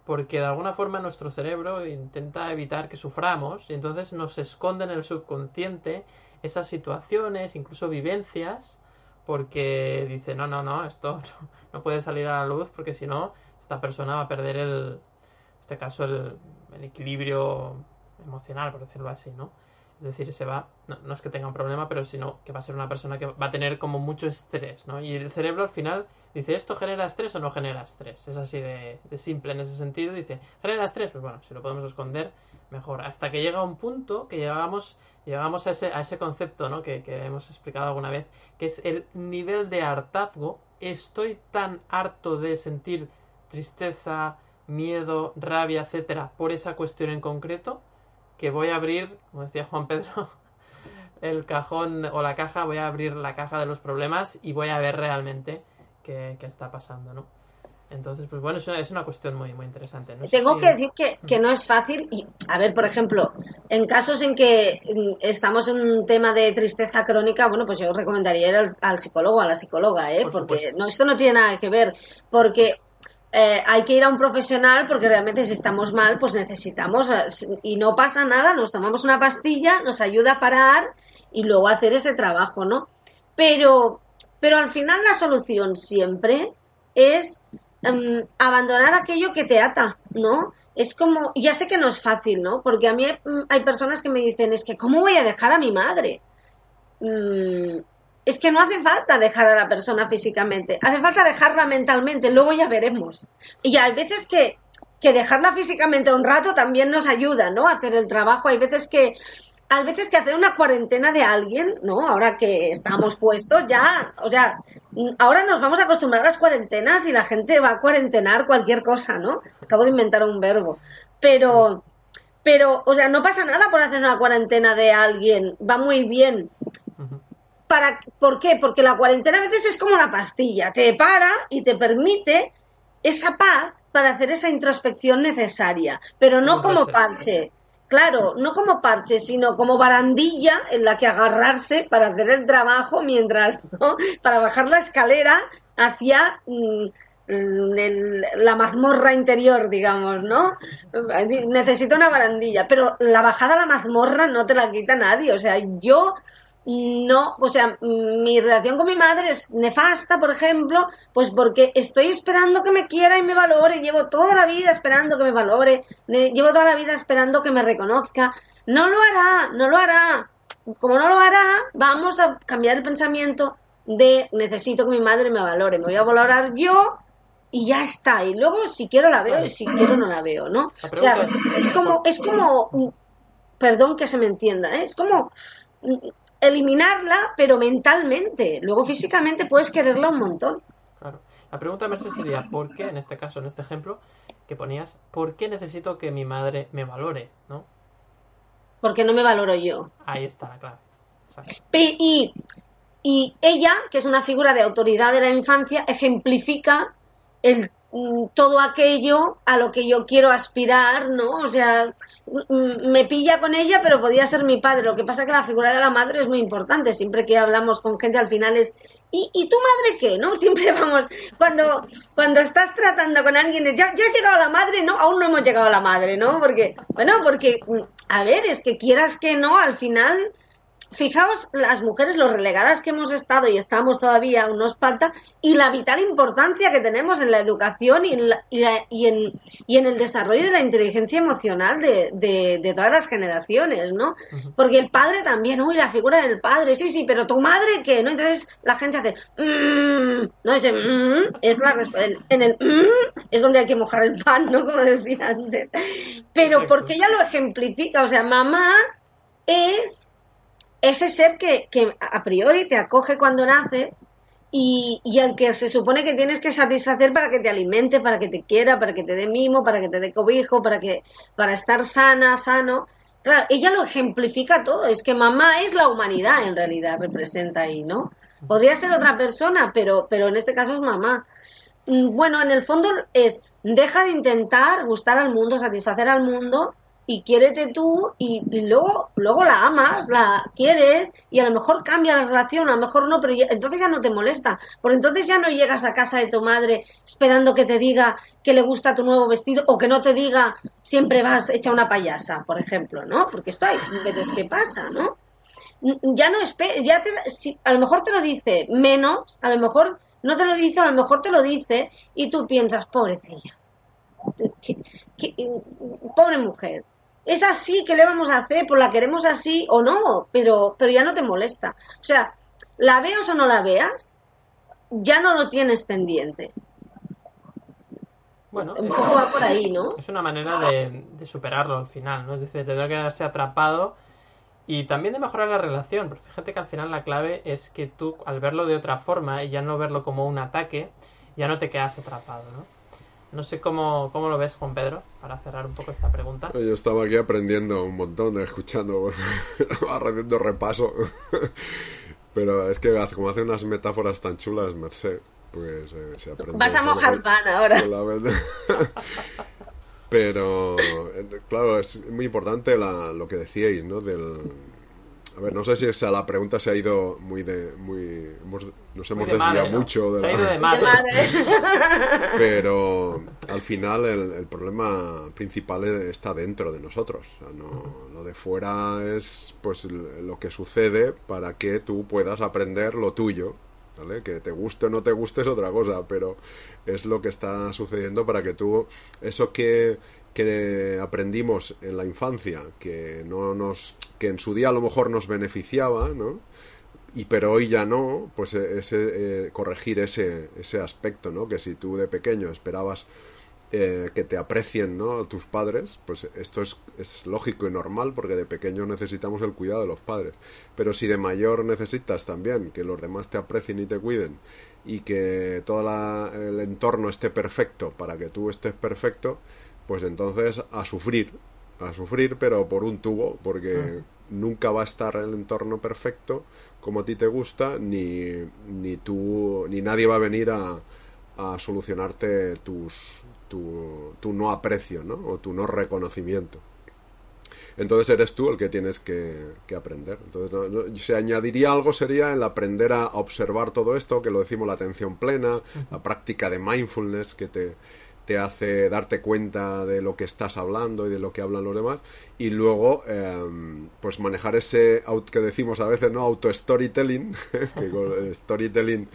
porque de alguna forma nuestro cerebro intenta evitar que suframos y entonces nos esconde en el subconsciente esas situaciones, incluso vivencias, porque dice, no, no, no, esto <laughs> no, puede salir a la luz porque si no, esta persona va a perder el, este caso, el, equilibrio emocional, por decirlo así, ¿no? Es decir, se va, no, es que tenga un problema, pero sino que va a ser una persona que va a tener como mucho estrés, ¿no? Y el cerebro al final dice, ¿esto genera estrés o no genera estrés? Es así de, simple en ese sentido. Dice, ¿genera estrés? Pues bueno, si lo podemos esconder, mejor. Hasta que llega un punto que llegamos, llegamos a, ese, a ese concepto, ¿no? Que hemos explicado alguna vez, que es el nivel de hartazgo. Estoy tan harto de sentir tristeza, miedo, rabia, etcétera, por esa cuestión en concreto, que voy a abrir, como decía Juan Pedro, <laughs> el cajón o la caja, voy a abrir la caja de los problemas y voy a ver realmente qué, está pasando, ¿no? Entonces, pues bueno, es una, cuestión muy, muy interesante. Tengo que decir que, que, no es fácil. Y, a ver, por ejemplo, en casos en que mm, estamos en un tema de tristeza crónica, bueno, pues yo recomendaría ir al, al psicólogo, a la psicóloga, ¿eh? porque no, esto no tiene nada que ver. Porque eh, hay que ir a un profesional porque realmente si estamos mal, pues necesitamos, eh, y no pasa nada, nos tomamos una pastilla, nos ayuda a parar y luego hacer ese trabajo, ¿no? Pero, pero al final la solución siempre es em, abandonar aquello que te ata, ¿no? Es como, ya sé que no es fácil, ¿no? Porque a mí hay, personas que me dicen, es que, ¿cómo voy a dejar a mi madre? Mm, es que no hace falta dejar a la persona físicamente, hace falta dejarla mentalmente, luego ya veremos. Y hay veces que, que dejarla físicamente un rato también nos ayuda, ¿no? Hacer el trabajo. Hay veces que, hay veces que hacer una cuarentena de alguien, ¿no? Ahora que estamos puestos ya, o sea, ahora nos vamos a acostumbrar a las cuarentenas y la gente va a cuarentenar cualquier cosa, ¿no? Acabo de inventar un verbo. Pero, pero, o sea, no pasa nada por hacer una cuarentena de alguien, va muy bien. ¿Por qué? Porque la cuarentena a veces es como una pastilla, te para y te permite esa paz para hacer esa introspección necesaria, pero no como parche. Claro, no como parche, sino como barandilla en la que agarrarse para hacer el trabajo mientras, ¿no? Para bajar la escalera hacia mm, la mazmorra interior, digamos, ¿no? Necesito una barandilla, pero la bajada a la mazmorra no te la quita nadie. O sea, yo no, o sea, mi relación con mi madre es nefasta, por ejemplo, pues porque estoy esperando que me quiera y me valore, llevo toda la vida esperando que me valore, llevo toda la vida esperando que me reconozca. No lo hará, no lo hará. Como no lo hará, vamos a cambiar el pensamiento de necesito que mi madre me valore, me voy a valorar yo y ya está. Y luego si quiero la veo y si quiero no la veo, ¿no? O sea, es como, es como, perdón que se me entienda, ¿eh? es como eliminarla, pero mentalmente. Luego físicamente puedes quererla un montón. Claro. La pregunta, Mercedes, sería, ¿por qué, en este caso, en este ejemplo que ponías, ¿por qué necesito que mi madre me valore? ¿No? Porque no me valoro yo. Ahí está la clave. Y, y ella, que es una figura de autoridad de la infancia, ejemplifica el todo aquello a lo que yo quiero aspirar, ¿no? O sea, mm, me pilla con ella, pero podía ser mi padre. Lo que pasa es que la figura de la madre es muy importante. Siempre que hablamos con gente al final es, ¿y, y tu madre qué? ¿No? <laughs> Siempre vamos, cuando, cuando estás tratando con alguien, ¿ya, ¿ya has llegado a la madre? No, aún no hemos llegado a la madre, ¿no? Porque, bueno, porque, mm, a ver, es que quieras que no, al final fijaos las mujeres, lo relegadas que hemos estado y estamos todavía, unos falta, y la vital importancia que tenemos en la educación y en, y, en, y en, el desarrollo de la inteligencia emocional de, de, todas las generaciones, ¿no? Porque el padre también, uy, la figura del padre, sí, sí, pero tu madre, ¿qué? ¿No? Entonces la gente hace, mmm, no dice, mmm, es la en el mmm, es donde hay que mojar el pan, ¿no? Como decías antes. Pero porque ella lo ejemplifica, o sea, mamá es ese ser que, que a priori te acoge cuando naces y, y, al que se supone que tienes que satisfacer para que te alimente, para que te quiera, para que te dé mimo, para que te dé cobijo, para que para estar sana, sano. Claro, ella lo ejemplifica todo. Es que mamá es la humanidad, en realidad, representa ahí, ¿no? Podría ser otra persona, pero, pero en este caso es mamá. Mm, bueno, en el fondo es, deja de intentar gustar al mundo, satisfacer al mundo y quiérete tú y, luego, luego la amas, la quieres y a lo mejor cambia la relación, a lo mejor no, pero entonces ya no te molesta, porque entonces ya no llegas a casa de tu madre esperando que te diga que le gusta tu nuevo vestido o que no te diga siempre vas hecha una payasa, por ejemplo, ¿no? Porque esto hay veces que pasa, ¿no? Ya no ya a lo mejor te lo dice menos, a lo mejor no te lo dice, a lo mejor te lo dice y tú piensas, pobrecilla, pobre mujer, es así, ¿qué le vamos a hacer? Pues la queremos así o no, pero, pero ya no te molesta. O sea, la veas o no la veas, ya no lo tienes pendiente. Bueno, un poco va por ahí, ¿no? Es una manera de, superarlo al final, ¿no? Es decir, te que quedarse atrapado y también de mejorar la relación. Pero fíjate que al final la clave es que tú, al verlo de otra forma y ya no verlo como un ataque, ya no te quedas atrapado, ¿no? No sé cómo, cómo lo ves, Juan Pedro, para cerrar un poco esta pregunta. Yo estaba aquí aprendiendo un montón, escuchando, <laughs> haciendo repaso. Pero es que como hace unas metáforas tan chulas, Merced, pues eh, se aprende. Vas a mojar pan ahora. <laughs> Pero, eh, claro, es muy importante lo que decíais, ¿no? Del, a ver, no sé si esa, la pregunta se ha ido muy de. Muy, nos hemos desviado mucho. De se ha ido de <laughs> madre. <laughs> Pero al final el, problema principal está dentro de nosotros. no, lo de fuera es pues lo que sucede para que tú puedas aprender lo tuyo. ¿Vale? Que te guste o no te guste es otra cosa, pero es lo que está sucediendo para que tú, eso que, que aprendimos en la infancia, que no nos que en su día a lo mejor nos beneficiaba, ¿no? Y pero hoy ya no, pues e, ese, eh, corregir ese, ese aspecto, ¿no? Que si tú de pequeño esperabas eh, que te aprecien, ¿no? Tus padres, pues esto es, es lógico y normal porque de pequeño necesitamos el cuidado de los padres. Pero si de mayor necesitas también que los demás te aprecien y te cuiden y que todo el entorno esté perfecto para que tú estés perfecto, pues entonces a sufrir, a sufrir, pero por un tubo, porque nunca va a estar el entorno perfecto como a ti te gusta, ni, ni tú, ni nadie va a venir a, a solucionarte tus, tu, tu no aprecio, ¿no? O tu no reconocimiento. Entonces eres tú el que tienes que, que aprender. Entonces, se añadiría algo sería el aprender a observar todo esto, que lo decimos la atención plena, la práctica de mindfulness que te, te hace darte cuenta de lo que estás hablando y de lo que hablan los demás y luego em, pues manejar ese que decimos a veces no auto storytelling <laughs> storytelling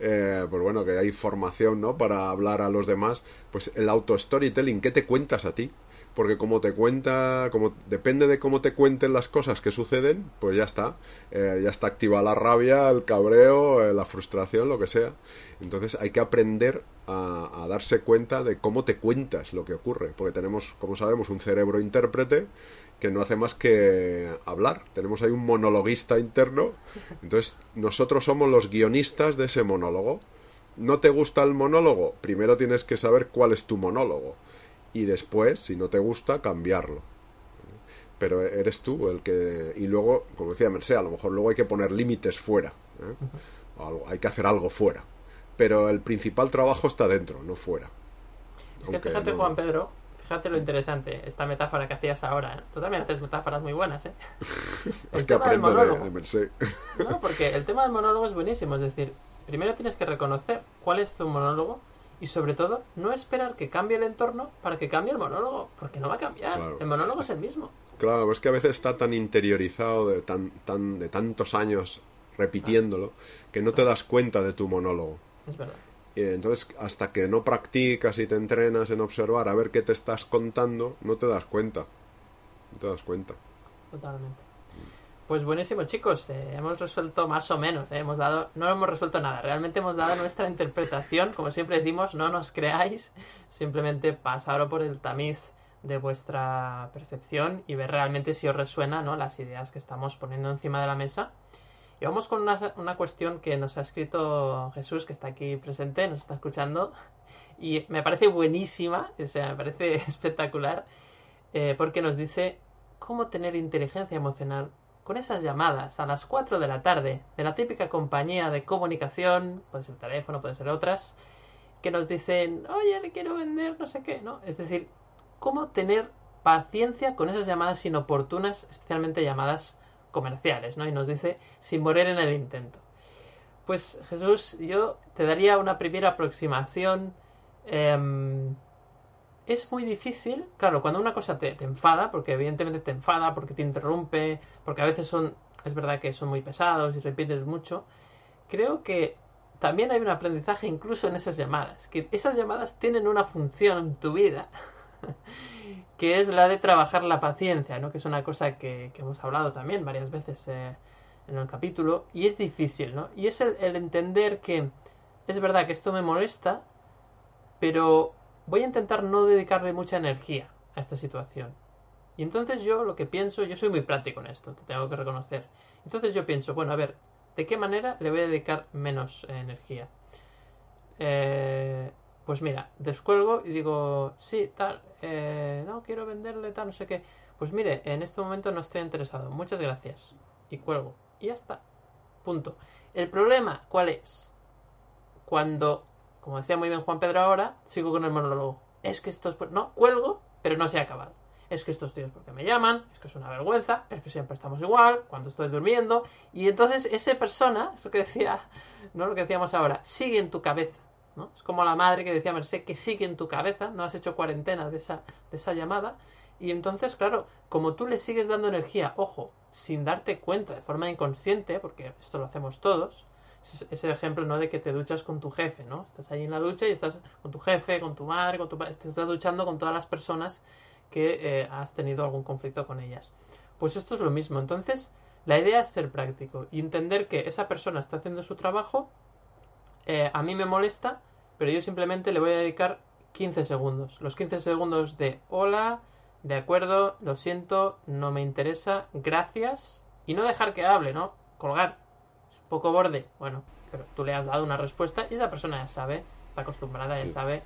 eh, pues bueno que hay formación no para hablar a los demás pues el auto storytelling qué te cuentas a ti porque como te cuenta, como depende de cómo te cuenten las cosas que suceden, pues ya está, eh, ya está activa la rabia, el cabreo, eh, la frustración, lo que sea. Entonces hay que aprender a, darse cuenta de cómo te cuentas lo que ocurre, porque tenemos, como sabemos, un cerebro intérprete que no hace más que hablar. Tenemos ahí un monologuista interno. Entonces nosotros somos los guionistas de ese monólogo. ¿No te gusta el monólogo? Primero tienes que saber cuál es tu monólogo y después, si no te gusta, cambiarlo. Pero eres tú el que... Y luego, como decía Merced, a lo mejor luego hay que poner límites fuera. ¿eh? hay que hacer algo fuera. Pero el principal trabajo está dentro, no fuera. Es que fíjate, Juan Pedro, fíjate lo interesante, esta metáfora que hacías ahora. ¿eh? Tú también haces metáforas muy buenas, ¿eh? <laughs> es que aprendo de, de Merced. no, porque el tema del monólogo es buenísimo. Es decir, primero tienes que reconocer cuál es tu monólogo y sobre todo, no esperar que cambie el entorno para que cambie el monólogo, porque no va a cambiar. El monólogo es el mismo. Claro, es que a veces está tan interiorizado de, tan, tan, de tantos años repitiéndolo que no te das cuenta de tu monólogo. Es verdad. Y entonces, hasta que no practicas y te entrenas en observar a ver qué te estás contando, no te das cuenta. No te das cuenta. Totalmente. Pues buenísimo, chicos. Eh, hemos resuelto más o menos. eh, hemos dado, no hemos resuelto nada. Realmente hemos dado nuestra interpretación. Como siempre decimos, no nos creáis. Simplemente pasaros por el tamiz de vuestra percepción y ver realmente si os resuena ¿no? las ideas que estamos poniendo encima de la mesa. Y vamos con una, una cuestión que nos ha escrito Jesús, que está aquí presente, nos está escuchando. Y me parece buenísima, o sea, me parece <laughs> espectacular, eh, porque nos dice cómo tener inteligencia emocional con esas llamadas a las 4 de la tarde de la típica compañía de comunicación, puede ser teléfono, puede ser otras, que nos dicen, oye, le quiero vender no sé qué, ¿no? Es decir, cómo tener paciencia con esas llamadas inoportunas, especialmente llamadas comerciales, ¿no? Y nos dice, sin morir en el intento. Pues Jesús, yo te daría una primera aproximación. em, es muy difícil, claro, cuando una cosa te, te enfada, porque evidentemente te enfada, porque te interrumpe, porque a veces son, es verdad que son muy pesados y repites mucho, creo que también hay un aprendizaje incluso en esas llamadas, que esas llamadas tienen una función en tu vida, <laughs> que es la de trabajar la paciencia, ¿no? Que es una cosa que, hemos hablado también varias veces eh, en el capítulo, y es difícil, ¿no? Y es el entender que es verdad que esto me molesta, pero voy a intentar no dedicarle mucha energía a esta situación. Y entonces yo lo que pienso, yo soy muy práctico en esto, te tengo que reconocer. Entonces yo pienso, bueno, a ver, ¿de qué manera le voy a dedicar menos energía? Eh, pues mira, descuelgo y digo, sí, tal, eh, no quiero venderle tal, no sé qué. Pues mire, en este momento no estoy interesado, muchas gracias. Y cuelgo. Y ya está. Punto. El problema, ¿cuál es? Cuando, como decía muy bien Juan Pedro ahora, sigo con el monólogo. Es que esto es... No, cuelgo, pero no se ha acabado. Es que estos tíos porque me llaman, es que es una vergüenza, es que siempre estamos igual, cuando estoy durmiendo. Y entonces esa persona, es lo que decía, no lo que decíamos ahora, sigue en tu cabeza. ¿no? Es como la madre que decía Merced que sigue en tu cabeza, no has hecho cuarentena de esa, de esa llamada. Y entonces, claro, como tú le sigues dando energía, ojo, sin darte cuenta, de forma inconsciente, porque esto lo hacemos todos, ese ejemplo no de que te duchas con tu jefe, ¿no? Estás ahí en la ducha y estás con tu jefe, con tu madre, con tu pa- te estás duchando con todas las personas que eh, has tenido algún conflicto con ellas. Pues esto es lo mismo. Entonces, la idea es ser práctico y entender que esa persona está haciendo su trabajo, eh, a mí me molesta, pero yo simplemente le voy a dedicar 15 segundos. Los 15 segundos de hola, de acuerdo, lo siento, no me interesa, gracias, y no dejar que hable, ¿no? Colgar. Poco borde. Bueno, pero tú le has dado una respuesta y esa persona ya sabe, está acostumbrada, ya sabe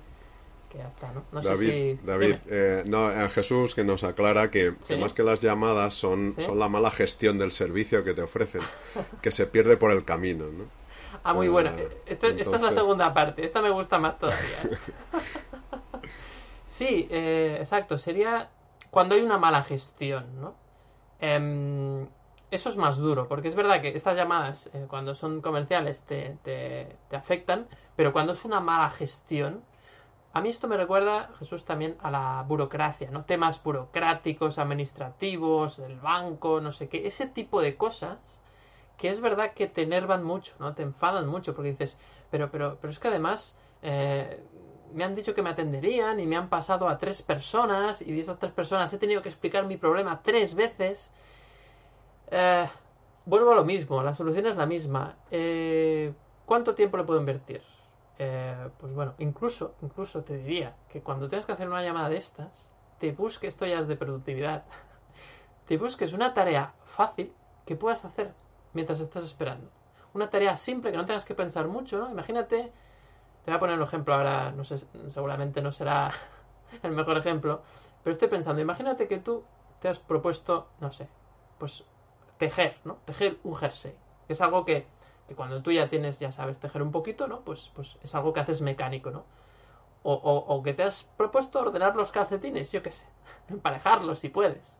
que ya está, ¿no? No David, sé si... David eh, no, eh, Jesús que nos aclara que, que Sí. más que las llamadas son, Sí. son la mala gestión del servicio que te ofrecen, <laughs> que se pierde por el camino, ¿no? Ah, muy Eh, buena. Esto- Esta es la segunda parte. Esta me gusta más todavía. <laughs> sí, eh, exacto. Sería cuando hay una mala gestión, ¿no? Eso es más duro, porque es verdad que estas llamadas, eh, cuando son comerciales, te, te- te afectan, pero cuando es una mala gestión, a mí esto me recuerda, Jesús, también a la burocracia, ¿no? Temas burocráticos, administrativos, el banco, no sé qué, ese tipo de cosas que es verdad que te enervan mucho, ¿no? Te enfadan mucho porque dices, pero, pero, pero es que además eh, me han dicho que me atenderían y me han pasado a tres personas y de esas tres personas he tenido que explicar mi problema tres veces. Eh, vuelvo a lo mismo, la solución es la misma. Eh, ¿Cuánto tiempo le puedo invertir? Eh, pues bueno, incluso, incluso te diría que cuando tengas que hacer una llamada de estas, te busques, esto ya es de productividad, <laughs> te busques una tarea fácil que puedas hacer mientras estás esperando. Una tarea simple que no tengas que pensar mucho, ¿no? Imagínate, te voy a poner un ejemplo ahora, no sé, seguramente no será <laughs> el mejor ejemplo, pero estoy pensando, imagínate que tú te has propuesto, no sé, pues tejer, ¿no? Tejer un jersey, es algo que, que cuando tú ya tienes, ya sabes tejer un poquito, ¿no? Pues, pues es algo que haces mecánico, ¿no? O, o, o que te has propuesto ordenar los calcetines, yo qué sé, <laughs> emparejarlos si puedes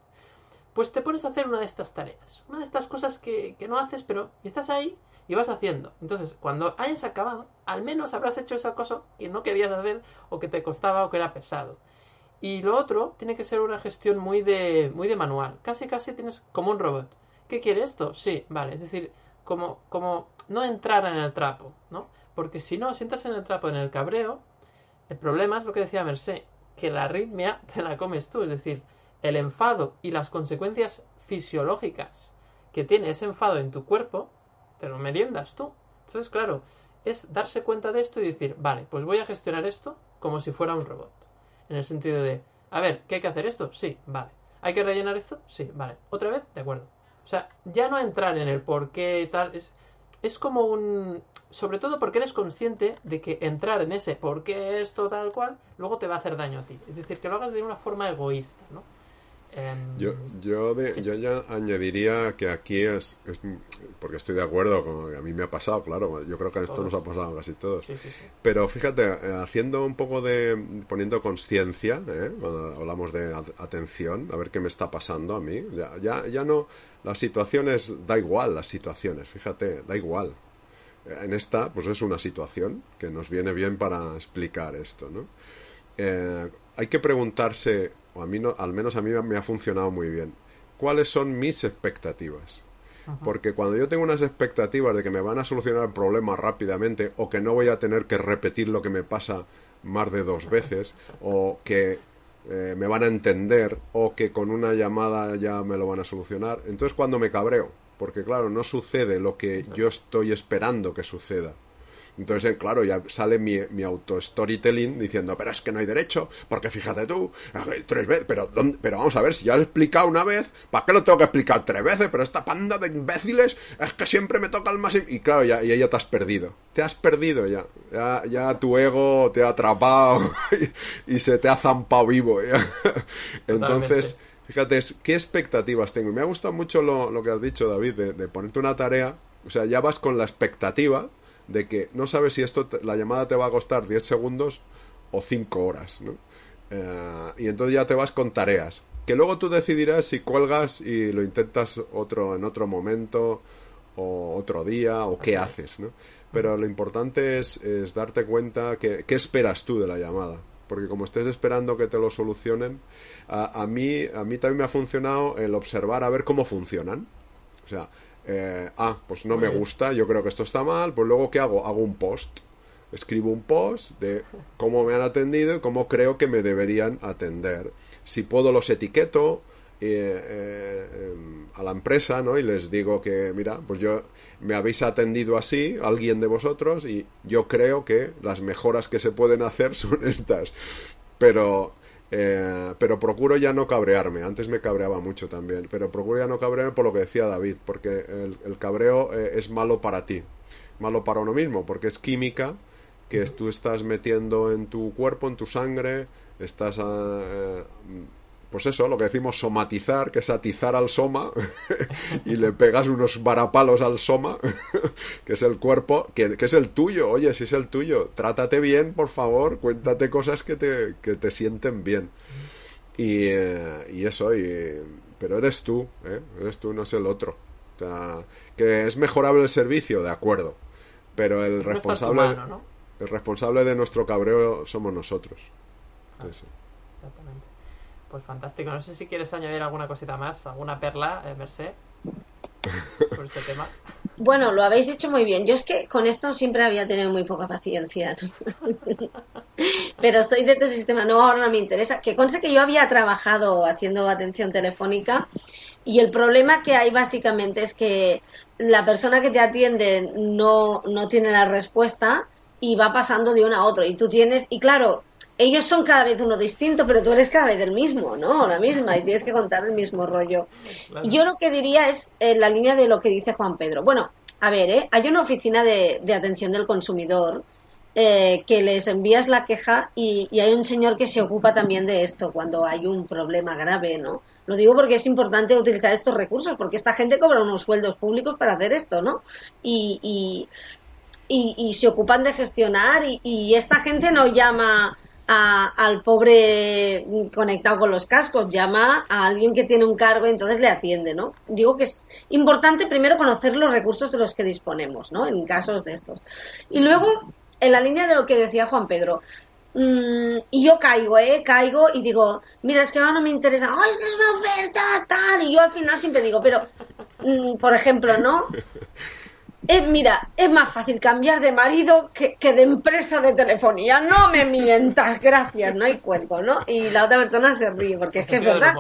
pues te pones a hacer una de estas tareas, una de estas cosas que, que no haces, pero estás ahí y vas haciendo. Entonces, cuando hayas acabado, al menos habrás hecho esa cosa que no querías hacer o que te costaba o que era pesado. Y lo otro tiene que ser una gestión muy de, muy de manual. Casi, casi tienes como un robot. ¿Qué quiere esto? Sí, vale. Es decir, como, como no entrar en el trapo, ¿no? Porque si no, si entras en el trapo, en el cabreo, el problema es lo que decía Mercé, que la arritmia <laughs> te la comes tú. Es decir, el enfado y las consecuencias fisiológicas que tiene ese enfado en tu cuerpo, te lo meriendas tú. Entonces, claro, es darse cuenta de esto y decir, vale, pues voy a gestionar esto como si fuera un robot. En el sentido de, a ver, ¿qué hay que hacer esto? Sí, vale. ¿Hay que rellenar esto? Sí, vale. ¿Otra vez? De acuerdo. O sea, ya no entrar en el por qué y tal, es, es como un... Sobre todo porque eres consciente de que entrar en ese por qué esto tal cual, luego te va a hacer daño a ti. Es decir, que lo hagas de una forma egoísta, ¿no? Em, yo, yo, yo ya añadiría que aquí es, porque estoy de acuerdo con a mí me ha pasado, claro, yo creo que esto nos ha pasado casi todos. Pero fíjate, eh, haciendo un poco de, poniendo conciencia, ¿eh? cuando hablamos de atención, a ver qué me está pasando a mí, ya, ya, ya no, las situaciones, da igual las situaciones, fíjate, da igual. En esta, pues es una situación que nos viene bien para explicar esto, ¿no? Eh, hay que preguntarse a mí no, al menos a mí me ha funcionado muy bien. ¿Cuáles son mis expectativas? Porque cuando yo tengo unas expectativas de que me van a solucionar el problema rápidamente o que no voy a tener que repetir lo que me pasa más de dos veces o que eh, me van a entender o que con una llamada ya me lo van a solucionar, entonces cuando me cabreo, porque claro, no sucede lo que yo estoy esperando que suceda. Entonces, claro, ya sale mi, mi auto-storytelling diciendo, pero es que no hay derecho, porque fíjate tú, eh, tres veces, pero, pero vamos a ver, si ya lo he explicado una vez, ¿para qué lo tengo que explicar tres veces? Pero esta panda de imbéciles es que siempre me toca el más... Y claro, ya, y ya te has perdido. Te has perdido ya. Ya, ya tu ego te ha atrapado <laughs> y, se te ha zampado vivo. <laughs> Entonces... Fíjate, ¿qué expectativas tengo? Me ha gustado mucho lo, lo que has dicho, David, de, de, ponerte una tarea. O sea, ya vas con la expectativa de que no sabes si esto la llamada te va a costar 10 segundos o 5 horas, ¿no? Eh, y entonces ya te vas con tareas. Que luego tú decidirás si cuelgas y lo intentas otro en otro momento o otro día o qué haces, ¿no? Pero lo importante es, es darte cuenta que qué esperas tú de la llamada. Porque como estés esperando que te lo solucionen, a, a, mí, a mí también me ha funcionado el observar a ver cómo funcionan. O sea, eh, ah, pues no me gusta, yo creo que esto está mal, pues luego ¿qué hago? Hago un post. Escribo un post de cómo me han atendido y cómo creo que me deberían atender. Si puedo los etiqueto eh, eh, a la empresa, ¿no? Y les digo que, mira, pues yo me habéis atendido así, alguien de vosotros, y yo creo que las mejoras que se pueden hacer <laughs> son estas. Pero eh, pero procuro ya no cabrearme. Antes me cabreaba mucho también. Pero procuro ya no cabrearme por lo que decía David. Porque el, cabreo eh, es malo para ti. Malo para uno mismo. Porque es química que tú estás metiendo en tu cuerpo, en tu sangre. Estás eh, pues eso, lo que decimos somatizar, que es atizar al soma, <laughs> y le pegas unos varapalos al soma, <laughs> que es el cuerpo, que, es el tuyo, oye, si es el tuyo, trátate bien, por favor, cuéntate cosas que te, que te sienten bien. Y, eh, y eso, y, pero eres tú, ¿eh? eres tú, no es el otro. O sea, que es mejorable el servicio, de acuerdo, pero el responsable, el responsable de nuestro cabreo somos nosotros. Ah, exactamente. Pues fantástico. No sé si quieres añadir alguna cosita más, alguna perla, eh, Merced, sobre este tema. <laughs> Bueno, lo habéis hecho muy bien. Yo es que con esto siempre había tenido muy poca paciencia. <laughs> Pero soy de este sistema, no, ahora no me interesa. Que conste que yo había trabajado haciendo atención telefónica y el problema que hay básicamente es que la persona que te atiende no, no tiene la respuesta y va pasando de uno a otro. Y tú tienes, y claro, ellos son cada vez uno distinto, pero tú eres cada vez el mismo, ¿no? La misma, y tienes que contar el mismo rollo. Yo lo que diría es en la línea de lo que dice Juan Pedro. Bueno, a ver, ¿eh? hay una oficina de, atención del consumidor eh, que les envías la queja y, y, hay un señor que se ocupa también de esto cuando hay un problema grave, ¿no? Lo digo porque es importante utilizar estos recursos, porque esta gente cobra unos sueldos públicos para hacer esto, ¿no? Y, y, y se ocupan de gestionar y, esta gente no llama al pobre conectado con los cascos, llama a alguien que tiene un cargo y entonces le atiende, ¿no? Digo que es importante primero conocer los recursos de los que disponemos, ¿no? En casos de estos. Y luego, en la línea de lo que decía Juan Pedro, mm, y yo caigo, ¿eh? Caigo y digo, mira, es que ahora no me interesa, ¡ay, es una oferta, tal! Y yo al final siempre digo, pero, mm, por ejemplo, ¿no? <laughs> Eh, mira, es más fácil cambiar de marido que, que de empresa de telefonía. No me mientas, <laughs> gracias, no hay cuerpo, ¿no? Y la otra persona se ríe, porque es que es verdad.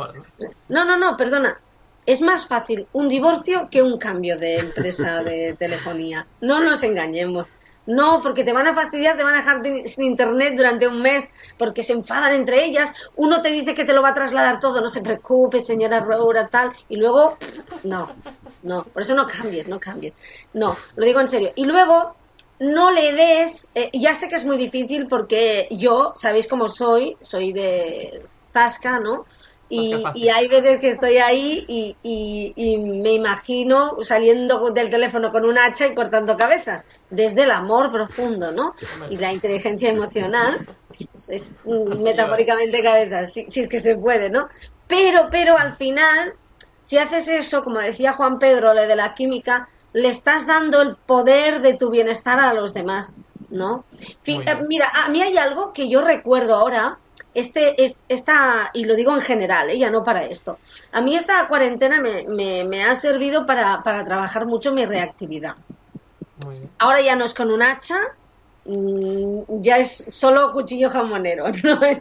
No, no, no, perdona. Es más fácil un divorcio que un cambio de empresa de telefonía. No nos engañemos. No, porque te van a fastidiar, te van a dejar de- sin internet durante un mes, porque se enfadan entre ellas. Uno te dice que te lo va a trasladar todo, no se preocupe, señora Roura, tal. Y luego, no, no, por eso no cambies, no cambies. No, lo digo en serio. Y luego, no le des, eh, ya sé que es muy difícil porque yo, sabéis cómo soy, soy de Tasca, ¿no? Y, hay veces que estoy ahí y, y- y me imagino saliendo del teléfono con un hacha y cortando cabezas, desde el amor profundo, ¿no? Y la inteligencia emocional, es, es, metafóricamente cabezas, si, si es que se puede, ¿no? Pero, pero al final, si haces eso, como decía Juan Pedro, lo de la química, le estás dando el poder de tu bienestar a los demás, ¿no? Mira, a mí hay algo que yo recuerdo ahora, este, es- esta, y lo digo en general, ¿eh? ya no para esto. A mí esta cuarentena me, me- me ha servido para, para trabajar mucho mi reactividad. Muy bien. Ahora ya no es con un hacha, mm, ya es solo cuchillo jamonero, <laughs> ¿no? Bueno,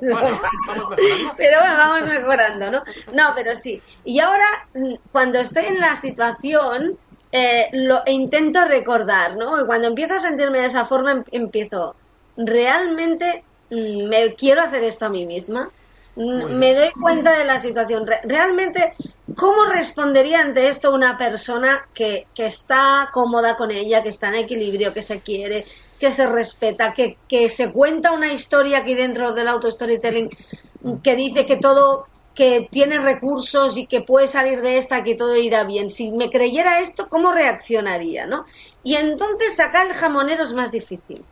pero bueno, vamos mejorando, ¿no? No, pero sí. Y ahora, mm, cuando estoy en la situación, eh, lo intento recordar, ¿no? Y cuando empiezo a sentirme de esa forma, em- empiezo, ¿realmente me quiero hacer esto a mí misma? Mm. Me doy cuenta de la situación. Re- ¿Realmente cómo respondería ante esto una persona que, que está cómoda con ella, que está en equilibrio, que se quiere, que se respeta, que, que se cuenta una historia aquí dentro del auto-storytelling que dice que todo, que tiene recursos y que puede salir de esta, que todo irá bien. Si me creyera esto, ¿cómo reaccionaría, no? Y entonces sacar el jamonero es más difícil.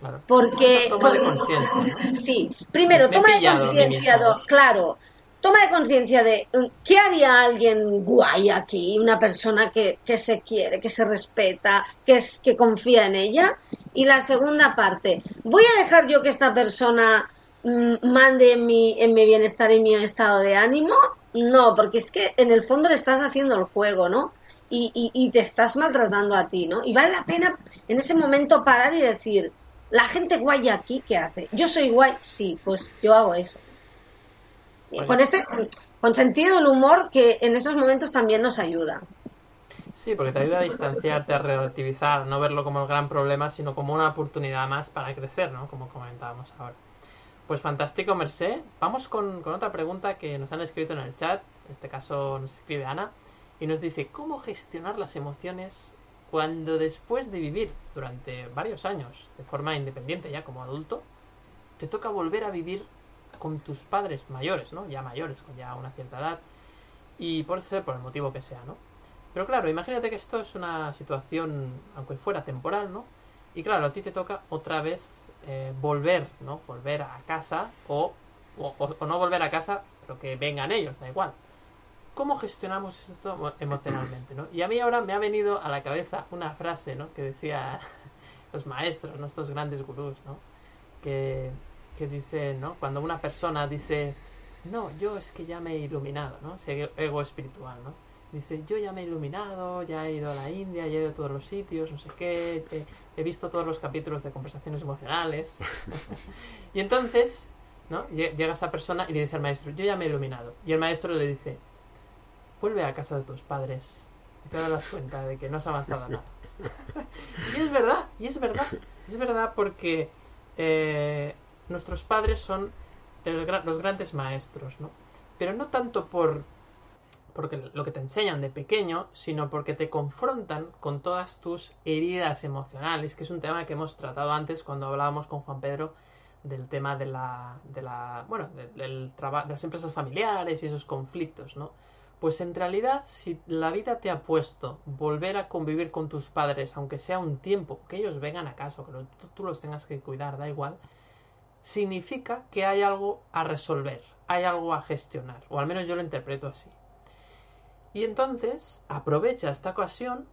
Claro. Porque, toma de conciencia, ¿no? <laughs> Sí, primero, Me toma de conciencia, claro, toma de conciencia de mm, qué haría alguien guay aquí, una persona que, que se quiere, que se respeta, que, es, que confía en ella. Y la segunda parte, ¿voy a dejar yo que esta persona mm, mande en mi, en mi bienestar y mi estado de ánimo? No, porque es que en el fondo le estás haciendo el juego, ¿no? Y, y, y te estás maltratando a ti, ¿no? Y vale la pena en ese momento parar y decir, la gente guay aquí, ¿qué hace? Yo soy guay, sí, pues yo hago eso. Con este, con sentido del humor que en esos momentos también nos ayuda. Sí, porque te ayuda a distanciarte, a relativizar, a no verlo como el gran problema, sino como una oportunidad más para crecer, ¿no? Como comentábamos ahora. Pues fantástico, Mercé. Vamos con, con otra pregunta que nos han escrito en el chat. En este caso nos escribe Ana. Y nos dice, ¿cómo gestionar las emociones cuando después de vivir durante varios años de forma independiente ya como adulto, te toca volver a vivir con tus padres mayores, ¿no? Ya mayores, con ya una cierta edad. Y por ser por el motivo que sea, ¿no? Pero claro, imagínate que esto es una situación, aunque fuera temporal, ¿no? Y claro, a ti te toca otra vez eh, volver, ¿no? Volver a casa o, o, o- no volver a casa, pero que vengan ellos, da igual. ¿Cómo gestionamos esto emo- emocionalmente, ¿no? Y a mí ahora me ha venido a la cabeza una frase, ¿no? Que decía <laughs> los maestros, ¿no? Estos grandes gurús, ¿no? Que, que dicen, ¿no? Cuando una persona dice, no, yo es que ya me he iluminado, ¿no? Ese ego espiritual, ¿no? Dice, yo ya me he iluminado, ya he ido a la India, ya he ido a todos los sitios, no sé qué, he, he visto todos los capítulos de conversaciones emocionales. <laughs> y entonces, ¿no? Lle- Llega esa persona y le dice al maestro, yo ya me he iluminado. Y el maestro le dice, vuelve a casa de tus padres y te darás cuenta de que no has avanzado nada. <laughs> y es verdad, y es verdad, es verdad porque eh, nuestros padres son el los grandes maestros, ¿no? Pero no tanto por porque lo que te enseñan de pequeño, sino porque te confrontan con todas tus heridas emocionales, que es un tema que hemos tratado antes cuando hablábamos con Juan Pedro del tema de la, de la bueno, de- del trabajo, de las empresas familiares y esos conflictos, ¿no? Pues en realidad, si la vida te ha puesto volver a convivir con tus padres, aunque sea un tiempo, que ellos vengan a casa que tú, los tengas que cuidar, da igual, significa que hay algo a resolver, hay algo a gestionar, o al menos yo lo interpreto así. Y entonces aprovecha esta ocasión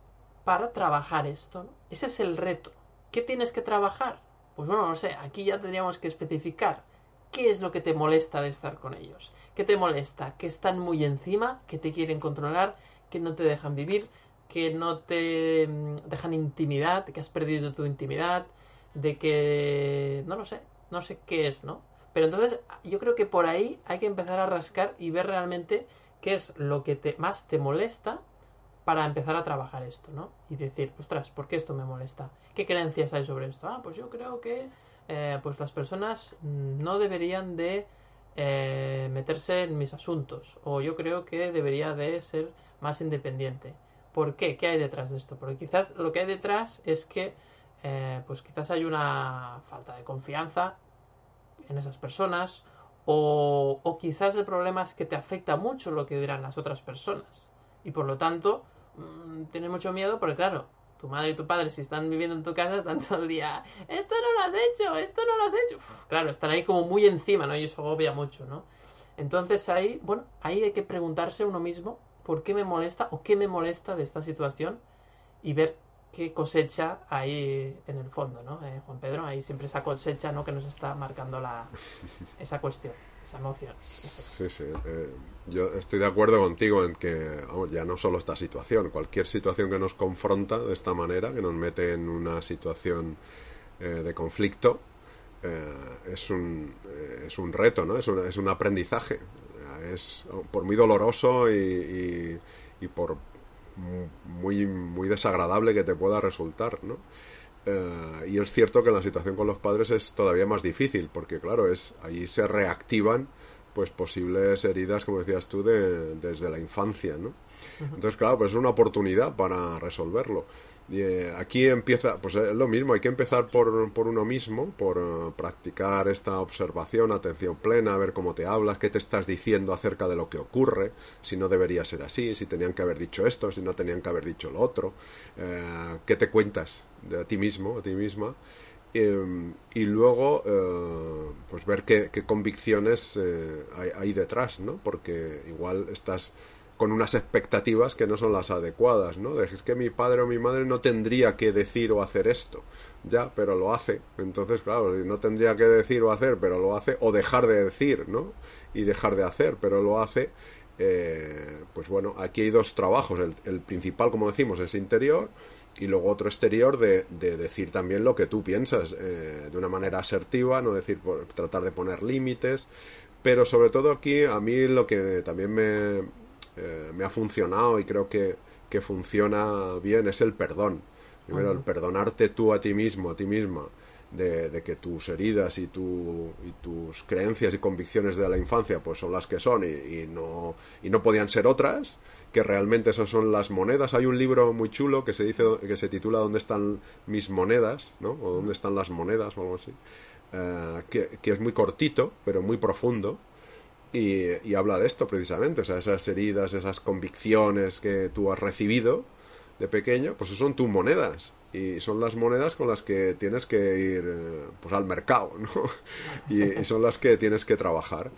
para trabajar esto. Ese es el reto. ¿Qué tienes que trabajar? Pues bueno, no sé, aquí ya tendríamos que especificar qué es lo que te molesta de estar con ellos. ¿Qué te molesta? Que están muy encima, que te quieren controlar, que no te dejan vivir, que no te mm, dejan intimidad, que has perdido tu intimidad, de que... no lo sé, no sé qué es, ¿no? Pero entonces yo creo que por ahí hay que empezar a rascar y ver realmente qué es lo que te, más te molesta para empezar a trabajar esto, ¿no? Y decir, ostras, ¿por qué esto me molesta? ¿Qué creencias hay sobre esto? Ah, pues yo creo que eh, pues las personas no deberían de eh, meterse en mis asuntos o yo creo que debería de ser más independiente. ¿Por qué? ¿Qué hay detrás de esto? Porque quizás lo que hay detrás es que eh, pues quizás hay una falta de confianza en esas personas o, o, quizás el problema es que te afecta mucho lo que dirán las otras personas y por lo tanto mmm, tienes mucho miedo porque claro, tu madre y tu padre si están viviendo en tu casa están todo el día, esto no lo has hecho, esto no lo has hecho. Claro, están ahí como muy encima, ¿no? Y eso agobia mucho, ¿no? Entonces ahí, bueno, ahí hay que preguntarse uno mismo por qué me molesta o qué me molesta de esta situación y ver qué cosecha hay en el fondo, ¿no? Eh, Juan Pedro, ahí siempre esa cosecha, ¿no? Que nos está marcando la, esa cuestión, esa emoción. Sí, sí. Eh, yo estoy de acuerdo contigo en que, ya no solo esta situación, cualquier situación que nos confronta de esta manera, que nos mete en una situación eh, de conflicto, eh, es, un, es un reto, ¿no? Es un, es un aprendizaje. Es por muy doloroso y, y, y por muy, muy desagradable que te pueda resultar, ¿no? Uh, y es cierto que la situación con los padres es todavía más difícil, porque claro, es ahí se reactivan pues posibles heridas, como decías tú, de, desde la infancia, ¿no? Entonces, claro, pues es una oportunidad para resolverlo. Eh, aquí empieza, pues es lo mismo, hay que empezar por, por uno mismo, por uh, practicar esta observación, atención plena, ver cómo te hablas, qué te estás diciendo acerca de lo que ocurre, si no debería ser así, si tenían que haber dicho esto, si no tenían que haber dicho lo otro, eh, qué te cuentas de ti mismo, a ti misma, eh, y luego eh, pues ver qué, qué convicciones eh, hay, hay, detrás, ¿no? Porque igual estás con unas expectativas que no son las adecuadas, ¿no? De, es que mi padre o mi madre no tendría que decir o hacer esto, ya, pero lo hace. Entonces, claro, no tendría que decir o hacer, pero lo hace, o dejar de decir, ¿no? Y dejar de hacer, pero lo hace. Eh, pues bueno, aquí hay dos trabajos. El, el, principal, como decimos, es interior y luego otro exterior de, de decir también lo que tú piensas eh, de una manera asertiva, no decir, tratar de poner límites. Pero sobre todo aquí, a mí lo que también me, eh, me ha funcionado y creo que, que, funciona bien es el perdón. Primero, uh -huh. el perdonarte tú a ti mismo, a ti misma, de, de que tus heridas y, tu, y, tus creencias y convicciones de la infancia pues son las que son y, y, no, y no podían ser otras, que realmente esas son las monedas. Hay un libro muy chulo que se dice que se titula ¿Dónde están mis monedas? ¿no? o ¿Dónde están las monedas? o algo así. Uh, que, que, es muy cortito, pero muy profundo. Y, habla de esto precisamente, o sea, esas heridas, esas convicciones que tú has recibido de pequeño, pues son tus monedas y son las monedas con las que tienes que ir eh, pues al mercado, ¿no? <laughs> y, son las que tienes que trabajar.